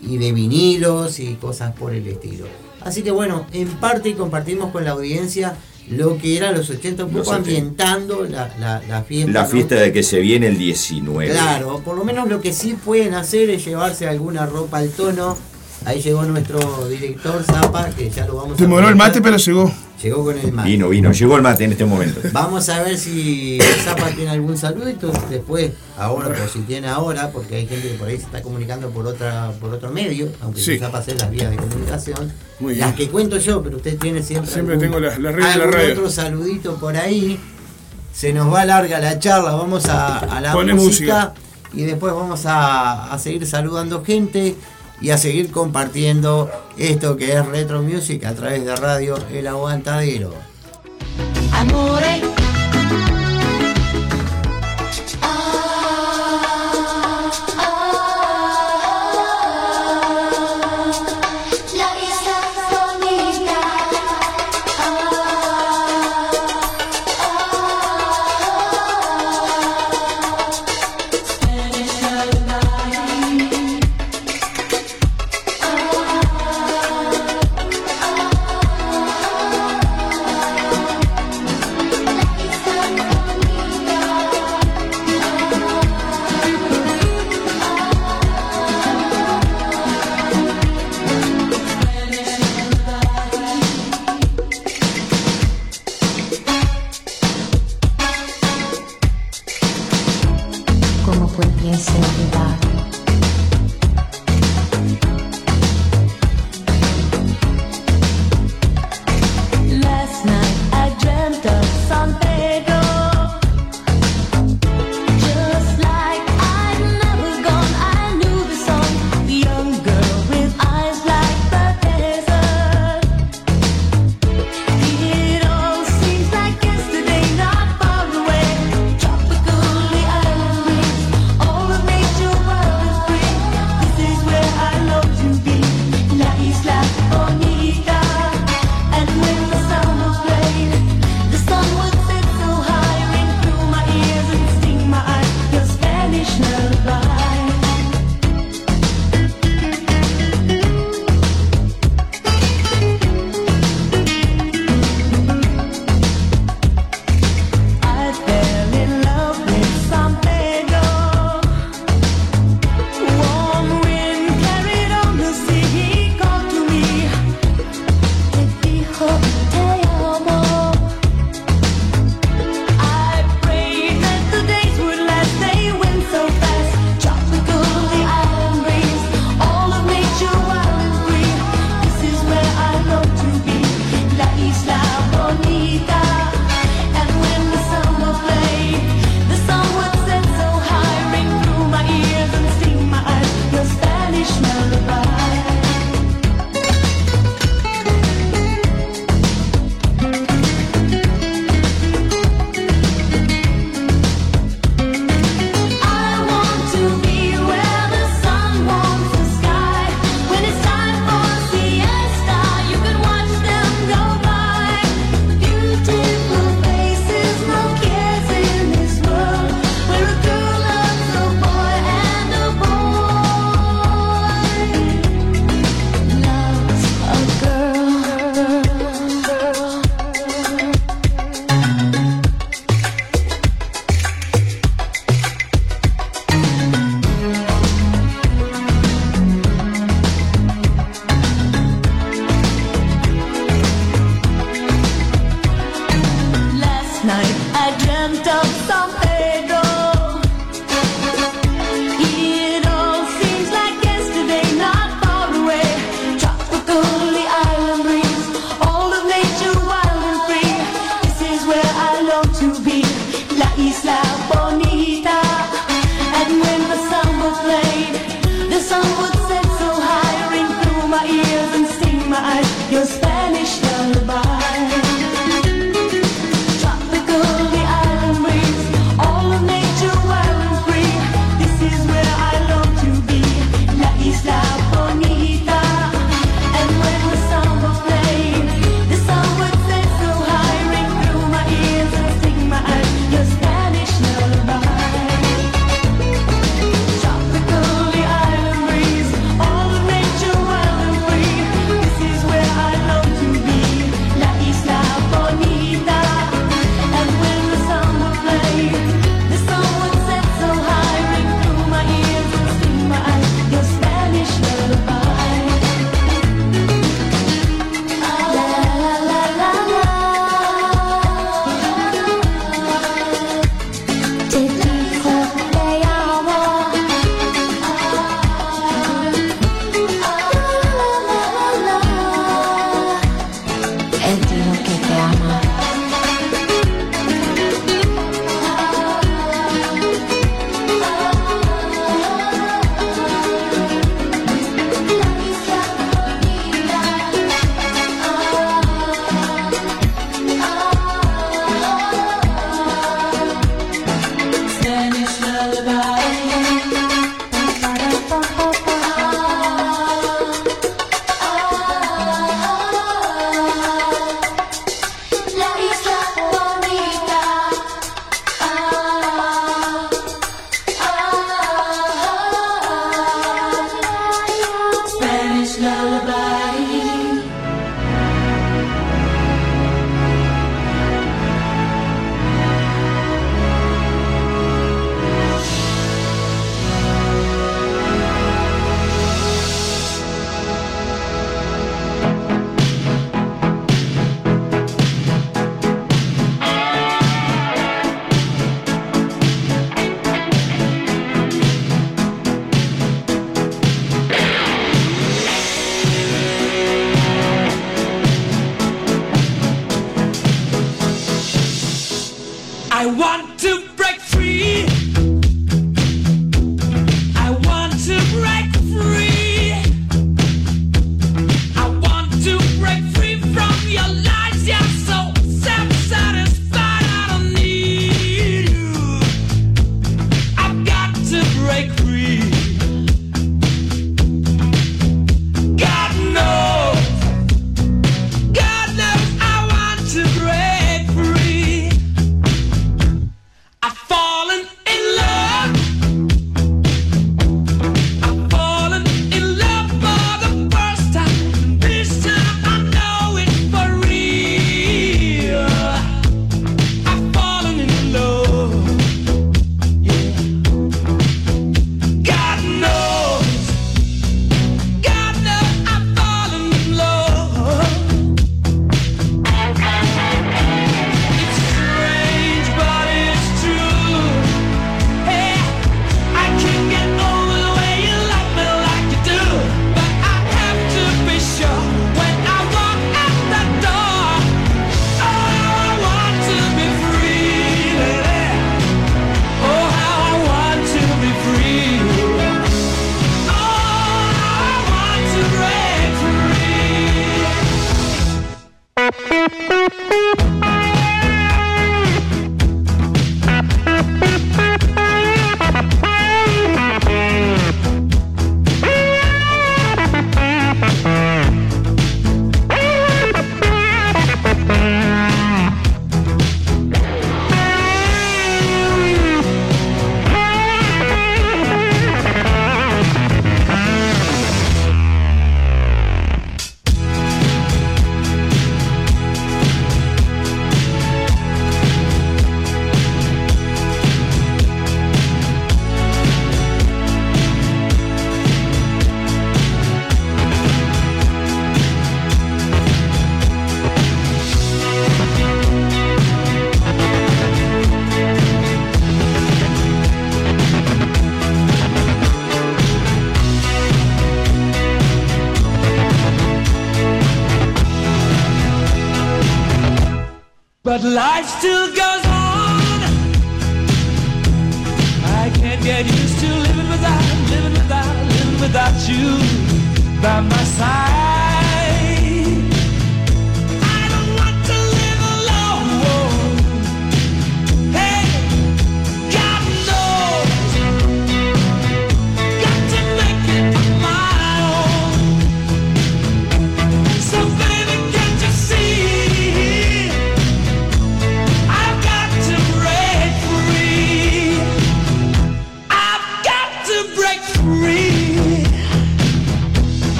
y de vinilos y cosas por el estilo. Así que bueno, en parte compartimos con la audiencia lo que era los 80, un poco 80. ambientando la, la- la fiesta. La ¿no? fiesta de que se viene el 19. Claro, por lo menos lo que sí pueden hacer es llevarse alguna ropa al tono. Ahí llegó nuestro director Zapa, que ya lo vamos a Demoró el presentar. mate, pero llegó. Llegó con el mate. Vino, vino, llegó el mate en este momento. Vamos a ver si Zapa tiene algún saludito después, ahora, o si tiene ahora, porque hay gente que por ahí se está comunicando por otra por otro medio, aunque Sí. Zapa sea las vías de comunicación. Muy bien. Las que cuento yo, pero usted tiene siempre. Siempre algún- tengo las- las redes de la radio. otro saludito por ahí. Se nos va larga la charla, vamos a, a la música, y después vamos a, a seguir saludando gente y a seguir compartiendo esto que es Retro Music a través de radio El Aguantadero.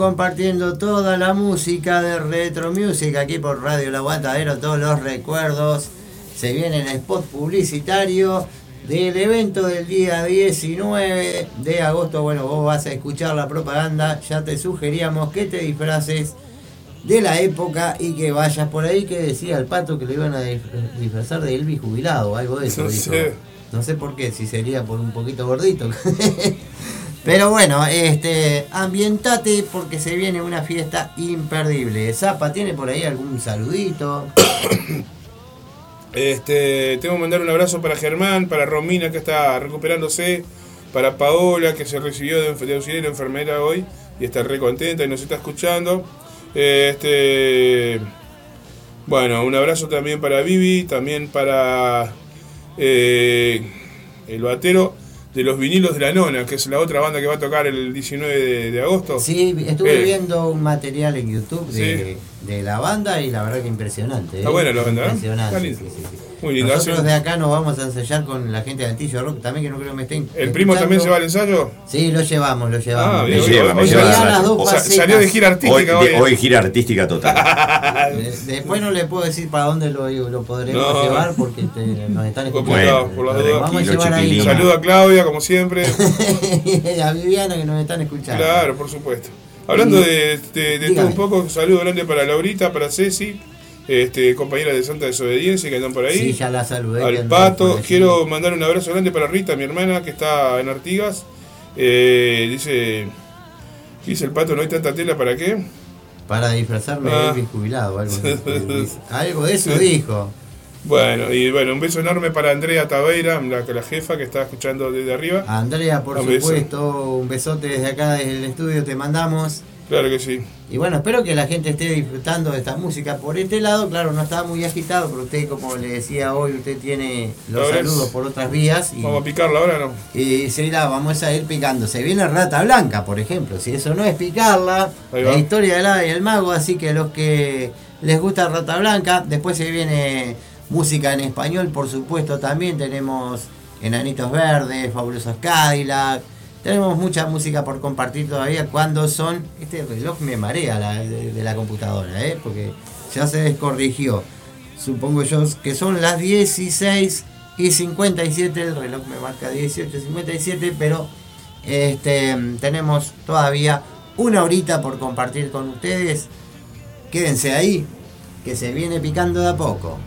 Compartiendo toda la música de Retro Music aquí por Radio El Aguantadero, todos los recuerdos. Se viene el spot publicitario del evento del día 19 de agosto. Bueno, vos vas a escuchar la propaganda. Ya te sugeríamos que te disfraces de la época y que vayas por ahí. Que decía el pato que lo iban a disfrazar de Elvis jubilado, algo de eso. No dijo. sé. No sé por qué, si sería por un poquito gordito. Pero bueno, este, ambientate porque se viene una fiesta imperdible. Zapa, ¿tiene por ahí algún saludito? Este, tengo que mandar un abrazo para Germán, para Romina que está recuperándose, para Paola que se recibió de, de auxiliar enfermera hoy y está re contenta y nos está escuchando. Este, bueno, un abrazo también para Vivi, también para eh, el batero de los vinilos de la nona, que es la otra banda que va a tocar el 19 de, de agosto. Sí, estuve Eh, viendo un material en YouTube de, de la banda y la verdad que impresionante. Está ¿eh? buena la banda, ¿no? Impresionante. Muy lindo. Nosotros Hace- de acá nos vamos a ensayar con la gente de Antillo Rock también, que no creo que me estén. ¿El primo también se va al ensayo? Sí, lo llevamos, lo llevamos. Ah, bien, Me lleva, me lleva. las dos O salió de gira artística Hoy, hoy. de- hoy gira artística total. De- Después no le puedo decir para dónde lo, lo podremos No. llevar porque te- nos están escuchando. Complicado, por las dudas. Vamos a llevar ahí. Saludo a Claudia, como siempre. a Viviana que nos están escuchando. Claro, por supuesto. Hablando de, de- de todo un poco, saludo grande para Laurita, para Ceci, este, compañera de Santa Desobediencia que andan por ahí. Sí, ya la saludé. Al Pato, quiero mandar un abrazo grande para Rita, mi hermana, que está en Artigas. Eh, dice, dice el Pato, no hay tanta tela, ¿para qué? Para disfrazarme Ah. de jubilado, algo, algo de eso dijo. Bueno, y bueno, un beso enorme para Andrea Taveira, la, la jefa que está escuchando desde arriba. Andrea, por Un beso. supuesto, un besote desde acá, desde el estudio, te mandamos. Claro que sí. Y bueno, espero que la gente esté disfrutando de esta música por este lado. Claro, no está muy agitado, pero usted, como le decía hoy, usted tiene los saludos por otras vías. Y, Vamos a picarla ahora, ¿no? y sí, la vamos a ir picando. Se viene Rata Blanca, por ejemplo. Si eso no es picarla, la historia del ave y el mago. Así que los que les gusta Rata Blanca, después se viene música en español, por supuesto, también tenemos Enanitos Verdes, Fabulosos Cadillac. Tenemos mucha música por compartir todavía cuando son. Este reloj me marea de la computadora, ¿eh? porque ya se descorrigió. Supongo yo que son las 16 y 57. El reloj me marca 18 y 57, pero este, tenemos todavía una horita por compartir con ustedes. Quédense ahí, que se viene picando de a poco.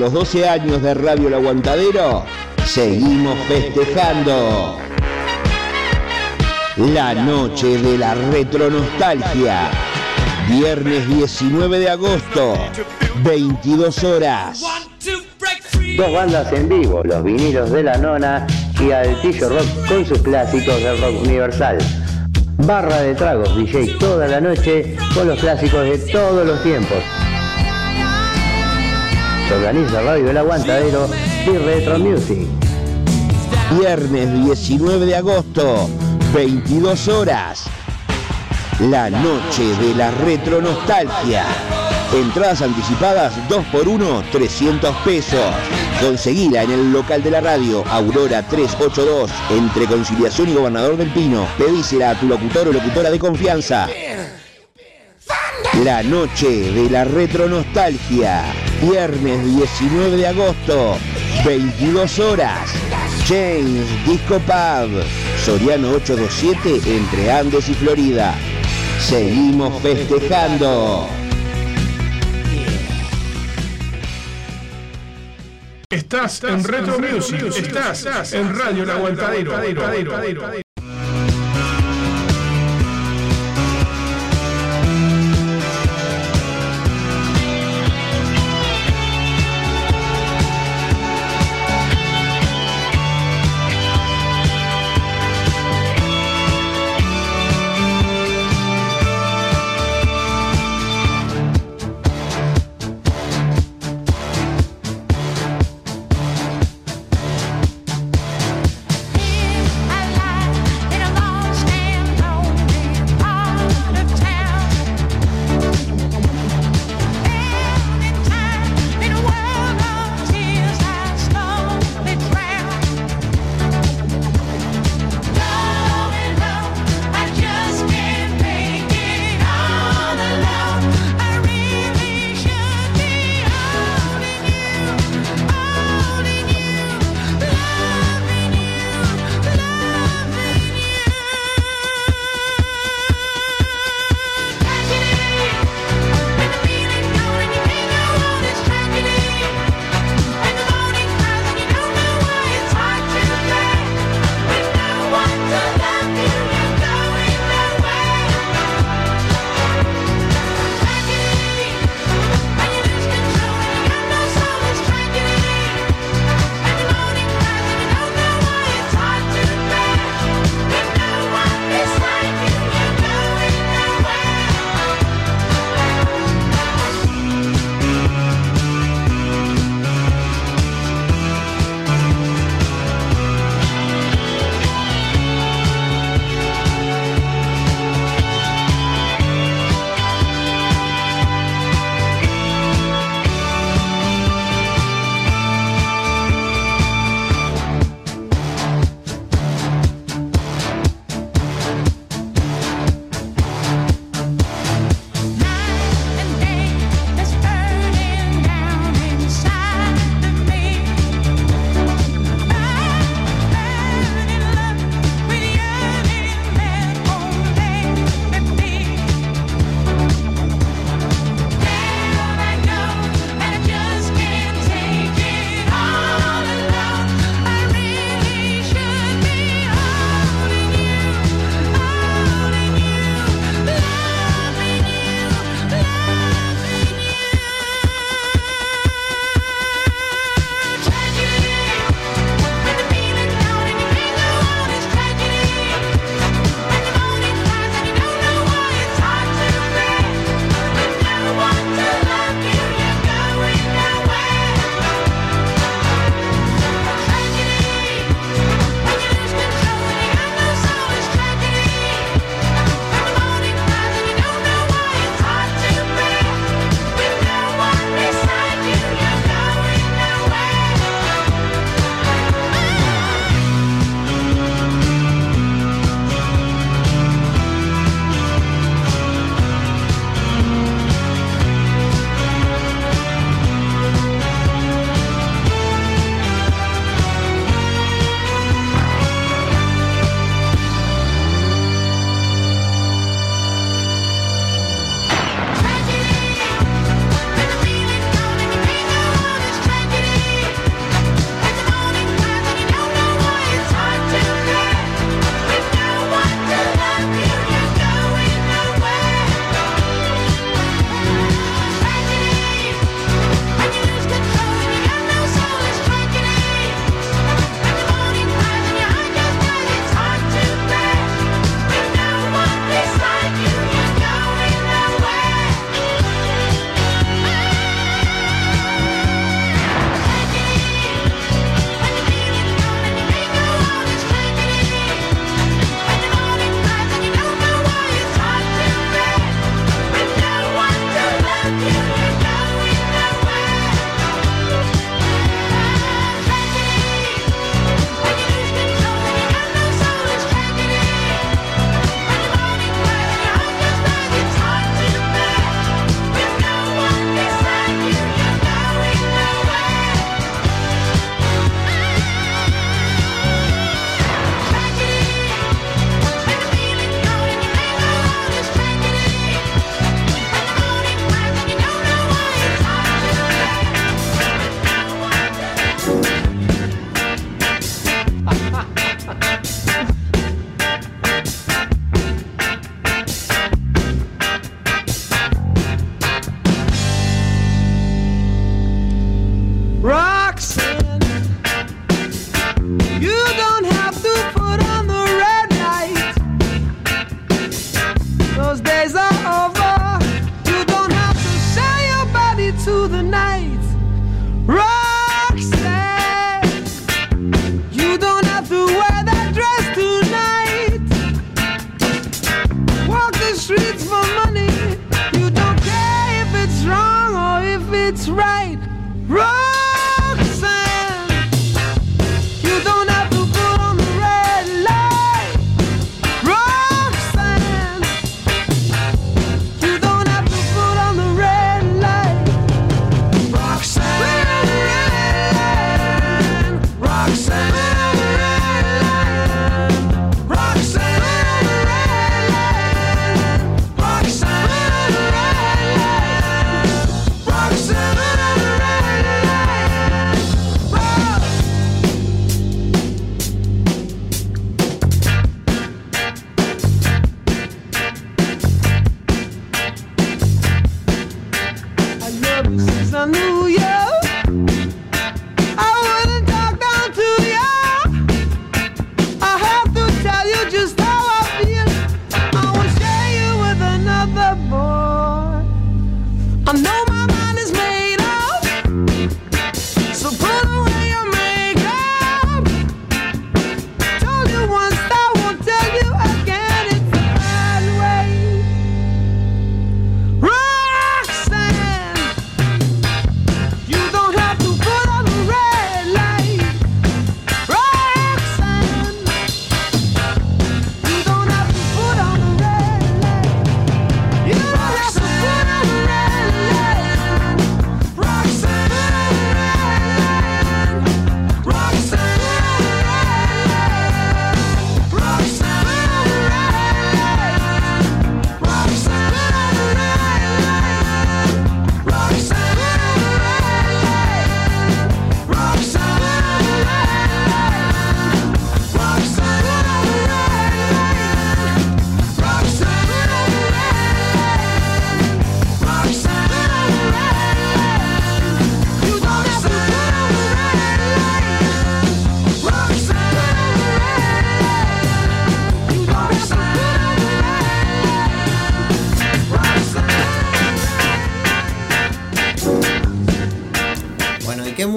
Los 12 años de Radio El Aguantadero, seguimos festejando. La noche de la retronostalgia. Viernes 19 de agosto, 22 horas. Dos bandas en vivo, los vinilos de la nona y Altillo Rock con sus clásicos del rock universal. Barra de tragos, DJ toda la noche con los clásicos de todos los tiempos. Organiza Radio El Aguantadero y Retro Music. Viernes 19 de agosto, 22 horas. La noche de la retronostalgia. Entradas anticipadas 2x1, 300 pesos. Conseguila en el local de la radio, Aurora 382, entre Conciliación y Gobernador del Pino. Pedísela a tu locutor o locutora de confianza. La noche de la retronostalgia. Viernes 19 de agosto, 22 horas. James Disco Pub. Soriano 827 entre Andes y Florida. Seguimos festejando. Estás en Retro Music, estás en Radio El Aguantadero.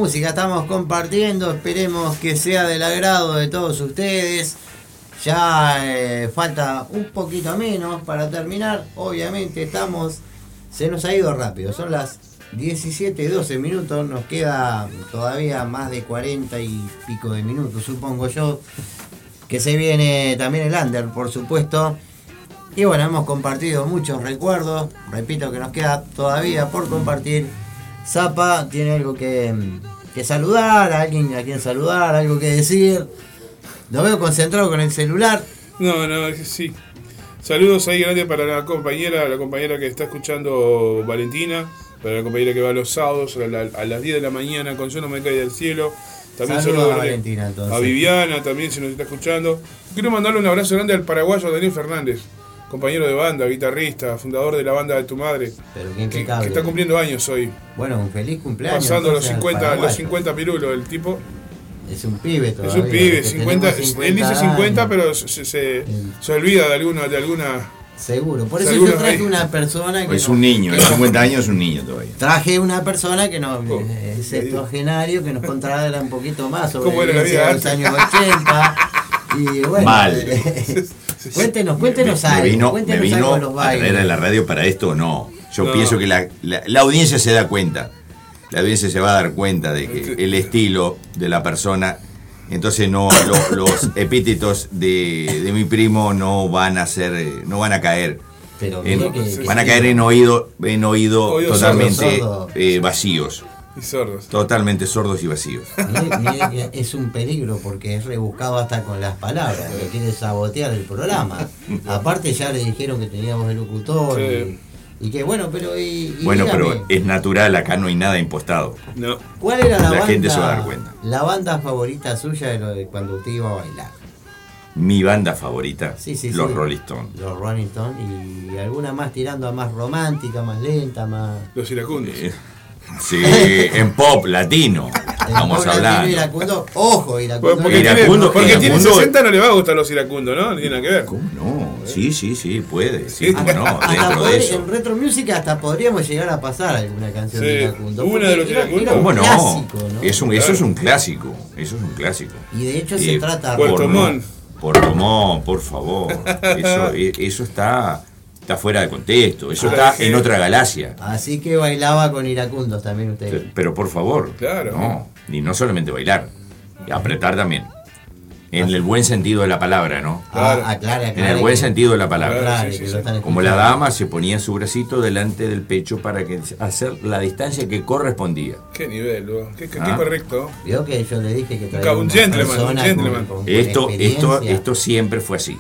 Música estamos compartiendo? Esperemos que sea del agrado de todos ustedes. Ya eh, falta un poquito menos para terminar. Obviamente estamos... Se nos ha ido rápido. Son las 17 12 minutos. Nos queda todavía más de 40 y pico de minutos, supongo yo. Que se viene también el under, por supuesto. Y bueno, hemos compartido muchos recuerdos. Repito que nos queda todavía por compartir. Zapa tiene algo que, que saludar, alguien a quien saludar, algo que decir. Lo veo concentrado con el celular. No, no, es que sí. Saludos ahí grandes para la compañera, la compañera que está escuchando Valentina, para la compañera que va los sábados a, la- a las 10 de la mañana con Yo no me cae del cielo. También Saludos a Valentina, entonces. a Viviana también si nos está escuchando. Quiero mandarle un abrazo grande al paraguayo Daniel Fernández, compañero de banda, guitarrista, fundador de la banda de tu madre. Pero quién que, que está cumpliendo años hoy. Bueno, un feliz cumpleaños. Pasando los entonces, al 50, los paraguayo. 50 pirulos, el tipo. Es un pibe Es todavía. un pibe, que 50, tenemos él dice 50 50, años. pero se, se, se olvida de alguna, de alguna. Seguro. Por eso yo traje una persona que. Es nos- un niño, nos- 50 años es un niño todavía. Traje una persona que nos, Oh. eh, septuagenario, que nos contará un poquito más sobre ¿Cómo era la vida de los años 80. Y bueno, Mal. Cuéntenos, cuéntenos me algo. vino, me cuéntenos algo vino los a traer a la radio para esto o no. Yo No. pienso que la, la- la audiencia se da cuenta. La audiencia se va a dar cuenta de que el estilo de la persona. Entonces no lo- los epítetos de, de mi primo no van a ser, eh, no van a caer. Pero En- que- van a caer en oído, en oído Oídos totalmente eh, vacíos. Y sordos. Totalmente sordos y vacíos. Mire, mire que es un peligro porque es rebuscado hasta con las palabras, que quiere sabotear el programa. Aparte ya le dijeron que teníamos el locutor Sí. y, y que bueno, pero y, y Bueno, dígame, pero es natural, acá no hay nada impostado. No. ¿cuál era la, la banda, gente se va a dar cuenta. la banda favorita suya de, lo de cuando usted iba a bailar? Mi banda favorita, Sí, sí, los sí. Rolling Stones. Los Rolling Stones y alguna más tirando a más romántica, más lenta, más... Los iracundos. Eh, Sí, en pop latino. Pobre Latino hablando. Iracundo, ojo, Iracundo. Porque, tiene, Iracundo- porque tiene Iracundo- 60 no le va a gustar los iracundos, ¿no? No tiene nada que ver. ¿Cómo no? Sí, sí, sí, puede. Sí, cómo no, Hasta dentro de poder- eso. en Retro Music hasta podríamos llegar a pasar alguna canción Sí, de Iracundo. una de los Iracundos. era un ¿Cómo no? clásico, ¿no? Es un, eso es un clásico. Eso es un clásico. Y de hecho Eh, se trata... Puerto por- Montt. Por favor. Eso, eh, eso está está fuera de contexto, eso Ah, está sí. en otra galaxia. Así que bailaba con iracundos también usted. Pero por favor, Claro. no, y no solamente bailar, y apretar también. En el buen sentido de la palabra, ¿no? Ah, aclare, En aclare el buen que- sentido de la palabra. Como la dama se ponía su bracito delante del pecho para que hacer la distancia que correspondía. Qué nivel. Qué, qué- qué Ah. correcto. Vio que yo le dije que un gentleman, un gentleman. con- con Esto, esto, esto siempre fue así.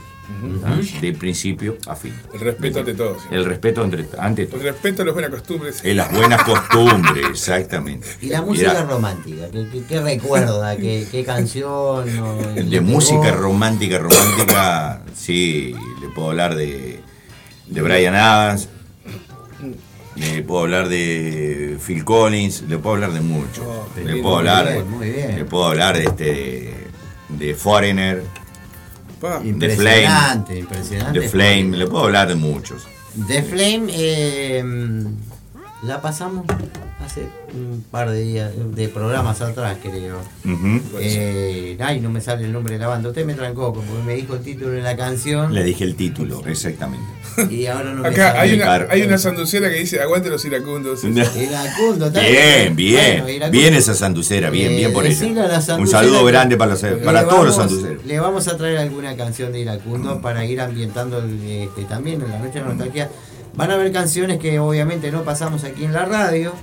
¿Ah? De principio a fin. El respeto ante todo. sí. El respeto ante, ante todo. El respeto a las buenas costumbres. En las buenas costumbres, exactamente. Y la música romántica, ¿qué, qué, qué recuerda? ¿Qué, qué canción? le De música romántica, romántica, sí, le puedo hablar de, de Brian Adams, le puedo hablar de Phil Collins, le puedo hablar de mucho. le puedo muy hablar, bien, muy bien. le puedo hablar de este de Foreigner, Pa. Impresionante, Flame, impresionante. de Flame, le puedo hablar de muchos. The Flame eh, la pasamos hace un par de días, de programas atrás creo. Eh, ay, no me sale el nombre de la banda. Usted me trancó porque me dijo el título de la canción Le dije el título, exactamente. y ahora no me Acá sale. hay una, hay una sanducera que dice aguante los iracundos. Iracundo, está Bien, bien, Bueno, Iracundo. bien esa sanducera, bien, Eh, bien por a la Un saludo que grande para, los, para todos los sanduceros. Le vamos a traer alguna canción de Iracundo para ir ambientando el, este, también en la noche de nostalgia. Van a haber canciones que obviamente no pasamos aquí en la radio,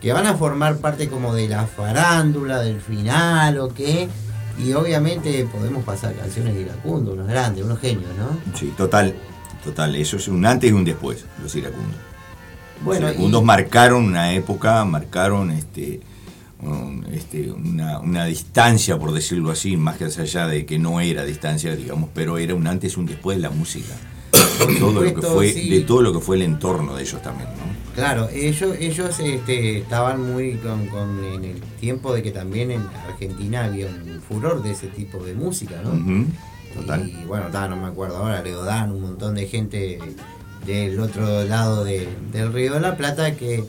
que van a formar parte como de la farándula, del final o qué. Y obviamente podemos pasar canciones de Iracundo, unos grandes, unos genios, ¿no? Sí, total, total. Eso es un antes y un después, los iracundos. Bueno, los iracundos y- marcaron una época, marcaron este, un- este, una, una distancia, por decirlo así, más que allá de que no era distancia, digamos, pero era un antes y un después de la música. De todo lo que fue, sí. de todo lo que fue el entorno de ellos también, ¿no? Claro, ellos, ellos este, estaban muy con, con- en el tiempo de que también en Argentina había un furor de ese tipo de música, ¿no? Total. Y bueno, ta, no me acuerdo ahora, Leodán, un montón de gente del otro lado de- del Río de la Plata que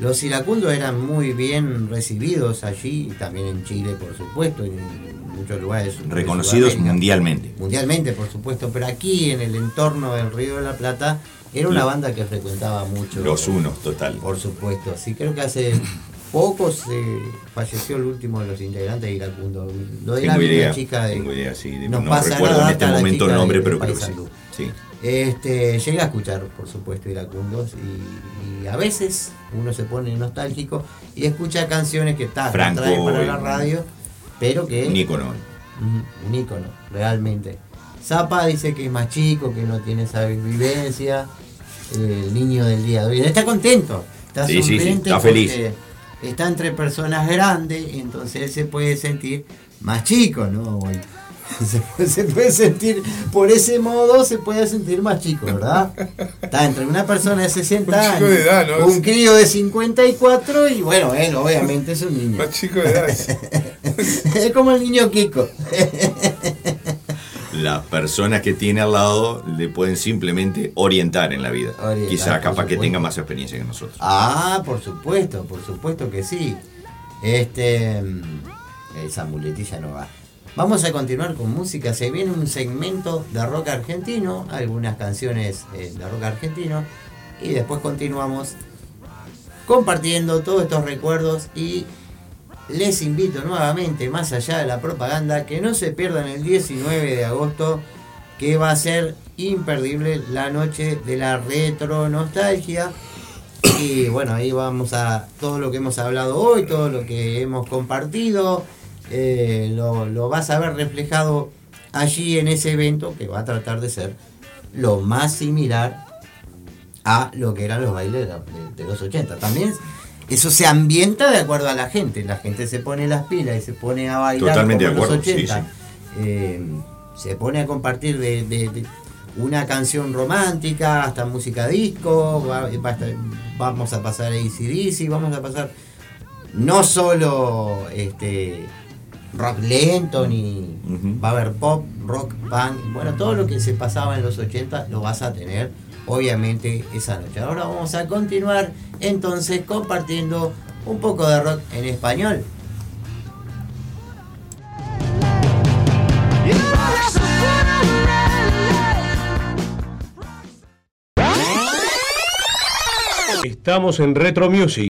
los iracundos eran muy bien recibidos allí, y también en Chile, por supuesto, y en muchos lugares. de Reconocidos mundialmente. Mundialmente, por supuesto, pero aquí en el entorno del Río de la Plata era una banda que frecuentaba mucho. Los unos, total. Por supuesto, sí, creo que hace poco se falleció el último de los integrantes de Iracundo. Lo dirá Tengo una idea, chica de. tengo idea, sí. de- nos no pasa recuerdo en este momento el nombre, de- pero de creo que sí. Este, llega a escuchar, por supuesto, iracundos y, y a veces uno se pone nostálgico y escucha canciones que está Franco, trae para la radio, pero que Un ícono. Un ícono, realmente. Zapa dice que es más chico, que no tiene esa vivencia. El niño del día de hoy está contento, está Sí, sí, está feliz. porque está entre personas grandes, entonces él se puede sentir más chico, ¿no? Se puede, se puede sentir, por ese modo se puede sentir más chico, ¿verdad? Está entre una persona de 60 Un chico años, de edad, ¿no? un crío de 54 y bueno, él obviamente es un niño. Más chico de edad. es como el niño Kiko. Las personas que tiene al lado le pueden simplemente orientar en la vida. Orientar, Quizá capaz que tenga más experiencia que nosotros. Ah, por supuesto, por supuesto que sí. Este. mm, Esa muletilla no va. Vamos a continuar con música. Se viene un segmento de rock argentino, algunas canciones eh, de rock argentino. Y después continuamos compartiendo todos estos recuerdos. Y les invito nuevamente, más allá de la propaganda, que no se pierdan el 19 de agosto, que va a ser imperdible la noche de la retro nostalgia. Y bueno, ahí vamos a todo lo que hemos hablado hoy, todo lo que hemos compartido, eh, lo, vas a ver reflejado allí en ese evento que va a tratar de ser lo más similar a lo que eran los bailes de- de los 80. También eso se ambienta de acuerdo a la gente, la gente se pone las pilas y se pone a bailar Totalmente como de en los acuerdo, sí, 80. Eh, se pone a compartir de, de- de una canción romántica hasta música disco, va- va a estar- vamos a pasar a ACDC, vamos a pasar no solo este rock lento, ni va a haber pop, rock, punk, bueno, todo lo que se pasaba en los 80 lo vas a tener obviamente esa noche. Ahora vamos a continuar entonces compartiendo un poco de rock en español. Estamos en Retro Music.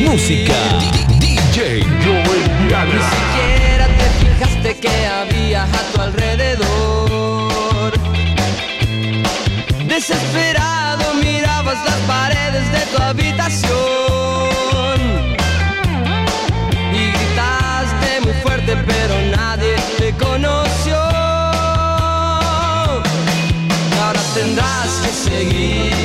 música. DJ Joel Viana. Ni siquiera te fijaste que había a tu alrededor. Desesperado mirabas las paredes de tu habitación. Y gritaste muy fuerte, pero nadie te conoció. Ahora tendrás que seguir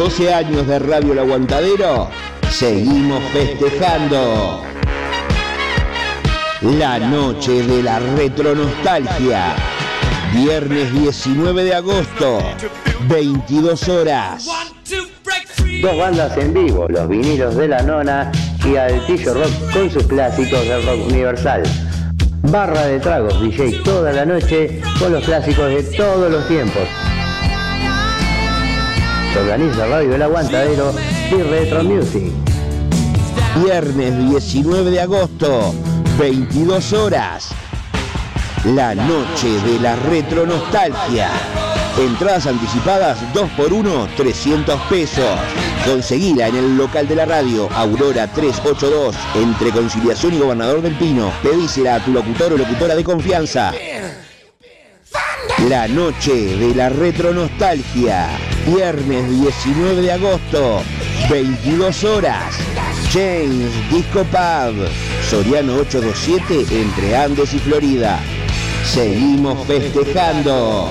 12 años de Radio El Aguantadero, seguimos festejando. La noche de la retronostalgia. Viernes 19 de agosto, 22 horas. Dos bandas en vivo, los vinilos de la nona y Altillo Rock con sus clásicos del rock universal. Barra de tragos, DJ toda la noche con los clásicos de todos los tiempos. Organiza Radio El Aguantadero y Retro Music. Viernes 19 de agosto, 22 horas. La noche de la retronostalgia. Entradas anticipadas 2x1, 300 pesos. Conseguila en el local de la radio Aurora 382, entre Conciliación y Gobernador del Pino. Pedísela a tu locutor o locutora de confianza. La noche de la retronostalgia. Viernes 19 de agosto, 22 horas. James Disco Pub. Soriano 827 entre Andes y Florida. Seguimos festejando.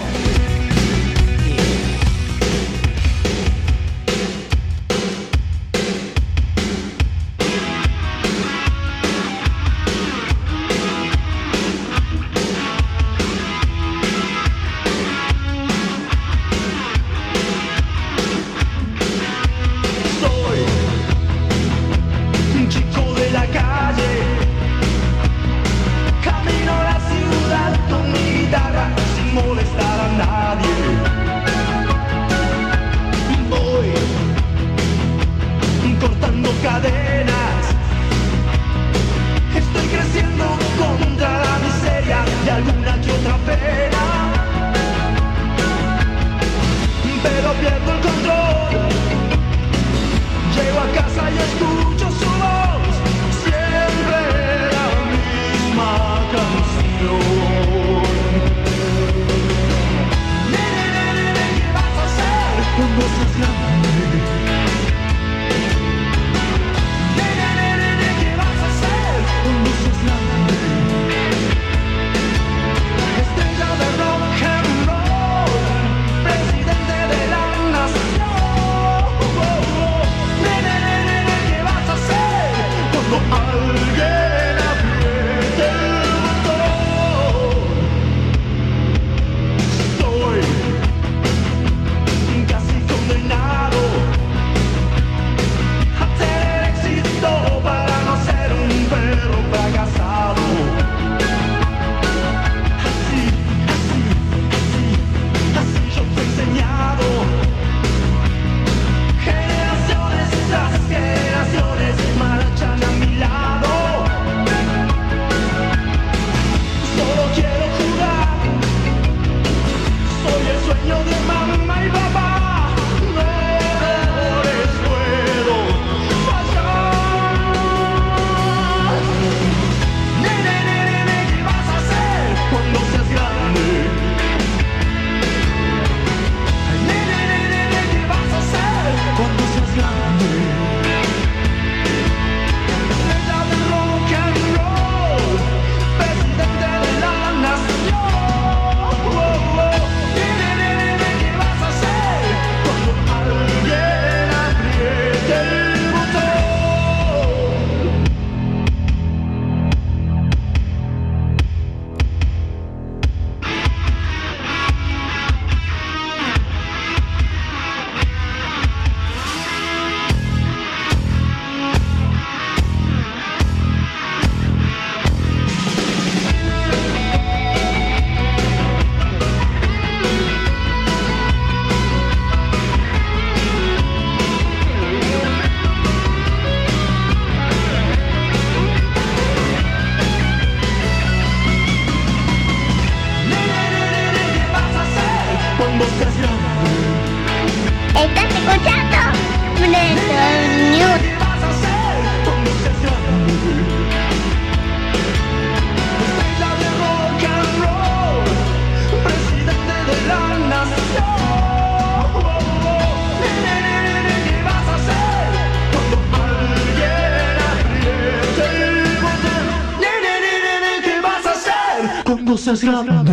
Cuando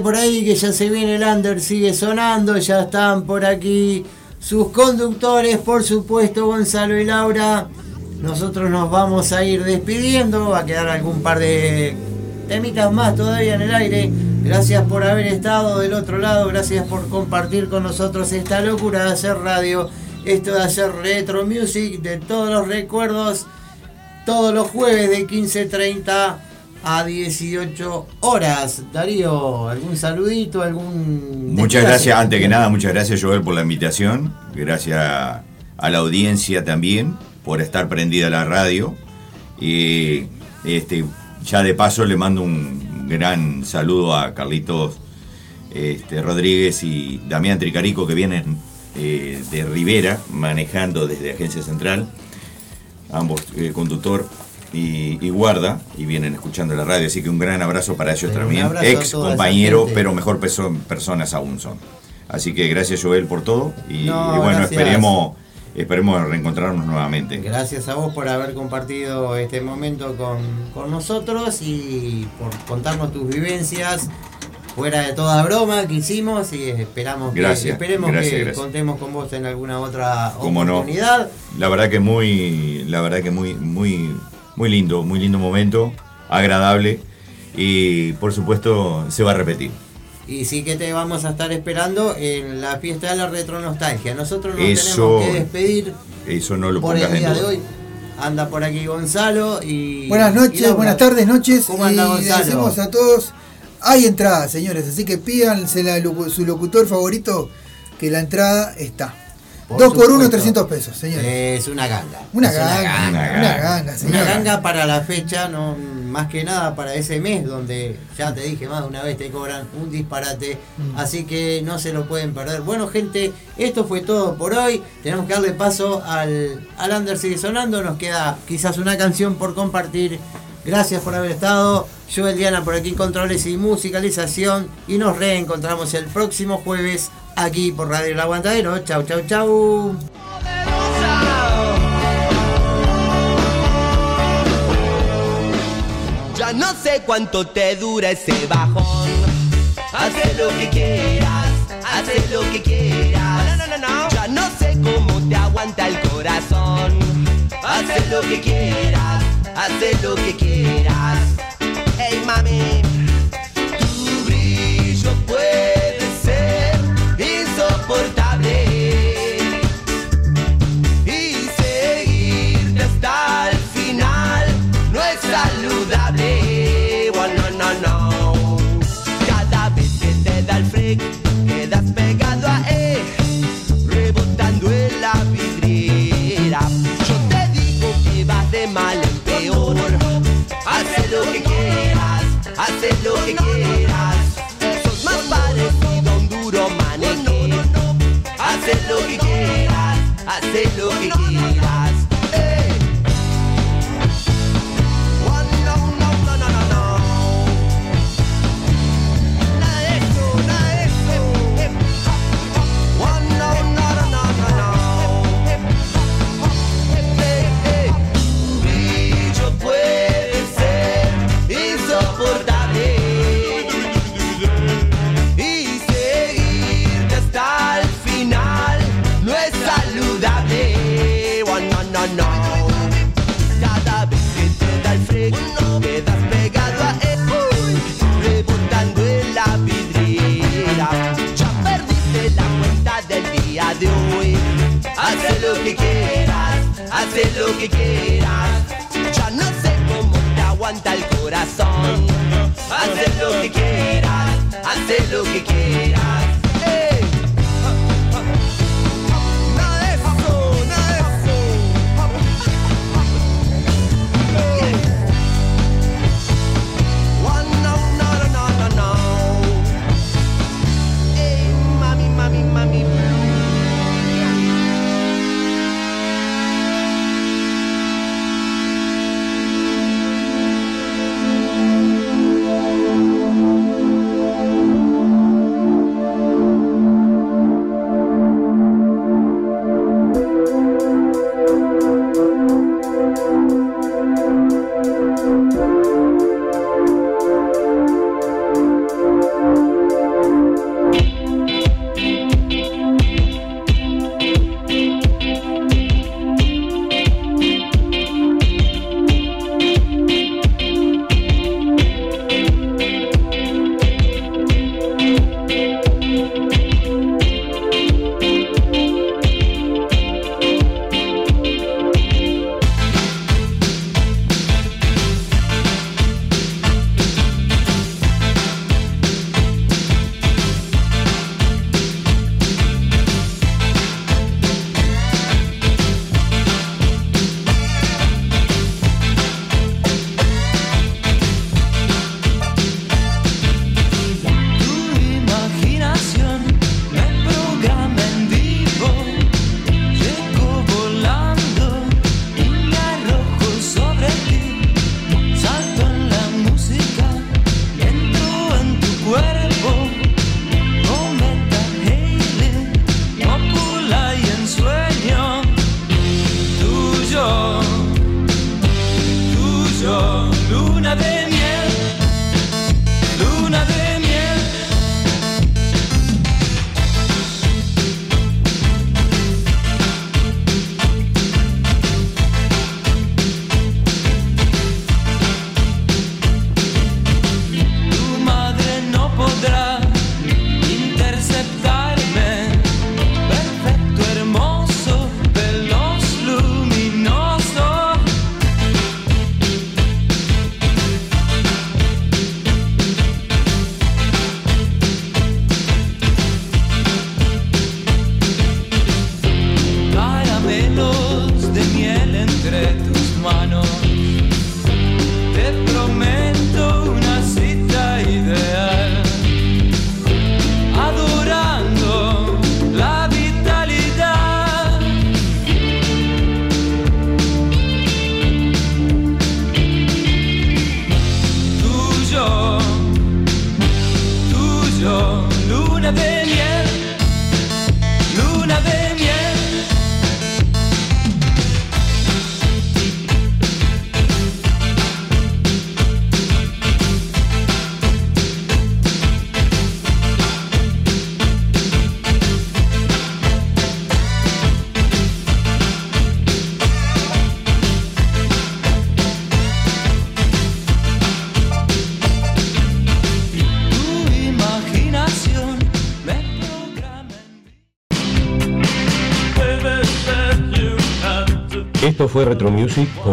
Por ahí que ya se viene el under, sigue sonando, ya están por aquí sus conductores, por supuesto Gonzalo y Laura. Nosotros nos vamos a ir despidiendo, va a quedar algún par de temitas más todavía en el aire. Gracias por haber estado del otro lado, gracias por compartir con nosotros esta locura de hacer radio, esto de hacer retro music, de todos los recuerdos, todos los jueves de 15.30 a 18 horas. Darío, ¿algún saludito? ¿Algún Muchas gracias, antes que nada, muchas gracias Joel por la invitación, gracias a la audiencia también por estar prendida la radio. Y este, ya de paso le mando un gran saludo a Carlitos este, Rodríguez y Damián Tricarico que vienen eh, de Rivera manejando desde Agencia Central, ambos eh, conductor y, y guarda y vienen escuchando la radio, así que un gran abrazo para ellos también, ex compañero, pero mejor perso- personas aún son. Así que gracias Joel por todo y, No, y bueno, gracias. esperemos, esperemos reencontrarnos nuevamente. Gracias a vos por haber compartido este momento con, con nosotros y por contarnos tus vivencias fuera de toda broma que hicimos y esperamos que, esperemos gracias, que gracias. contemos con vos en alguna otra no. oportunidad. La verdad que muy, la verdad que muy, muy, muy lindo, muy lindo momento, agradable y por supuesto se va a repetir. Y sí que te vamos a estar esperando en la fiesta de la retronostalgia. Nosotros nos Eso- tenemos que despedir Eso no lo por pongas el en día de hoy. Anda por aquí Gonzalo y. Buenas y noches, Laura. buenas tardes, noches. ¿Cómo anda Gonzalo? decimos a todos, hay entradas, señores, así que pídanse la su locutor favorito, que la entrada está. Dos por uno, supuesto. 300 pesos, señores. Es una ganga. Una Es ganga, una ganga, Una señora. ganga para la fecha, no más que nada para ese mes donde ya te dije más de una vez te cobran un disparate, Mm. así que no se lo pueden perder. Bueno gente, esto fue todo por hoy. Tenemos que darle paso al, al Under sigue sonando, nos queda quizás una canción por compartir. Gracias por haber estado. Yo, Diana, por aquí en controles y musicalización. Y nos reencontramos el próximo jueves aquí por Radio El Aguantadero. Chau, chau, chau. Ya no sé cuánto te dura ese bajón. Haz lo que quieras, haz lo que quieras. No, no, no, no. Ya no sé cómo te aguanta el corazón. Haz lo que quieras, haz lo que quieras. mami. Lo que quieras. Ya no sé cómo te aguanta el corazón. Haz lo que quieras, haz lo que quieras.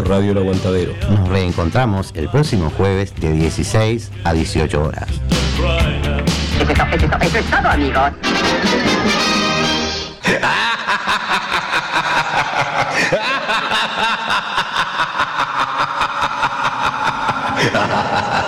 Radio El Aguantadero. Nos reencontramos el próximo jueves de 16 a 18 horas. Eso es, eso es todo, amigos.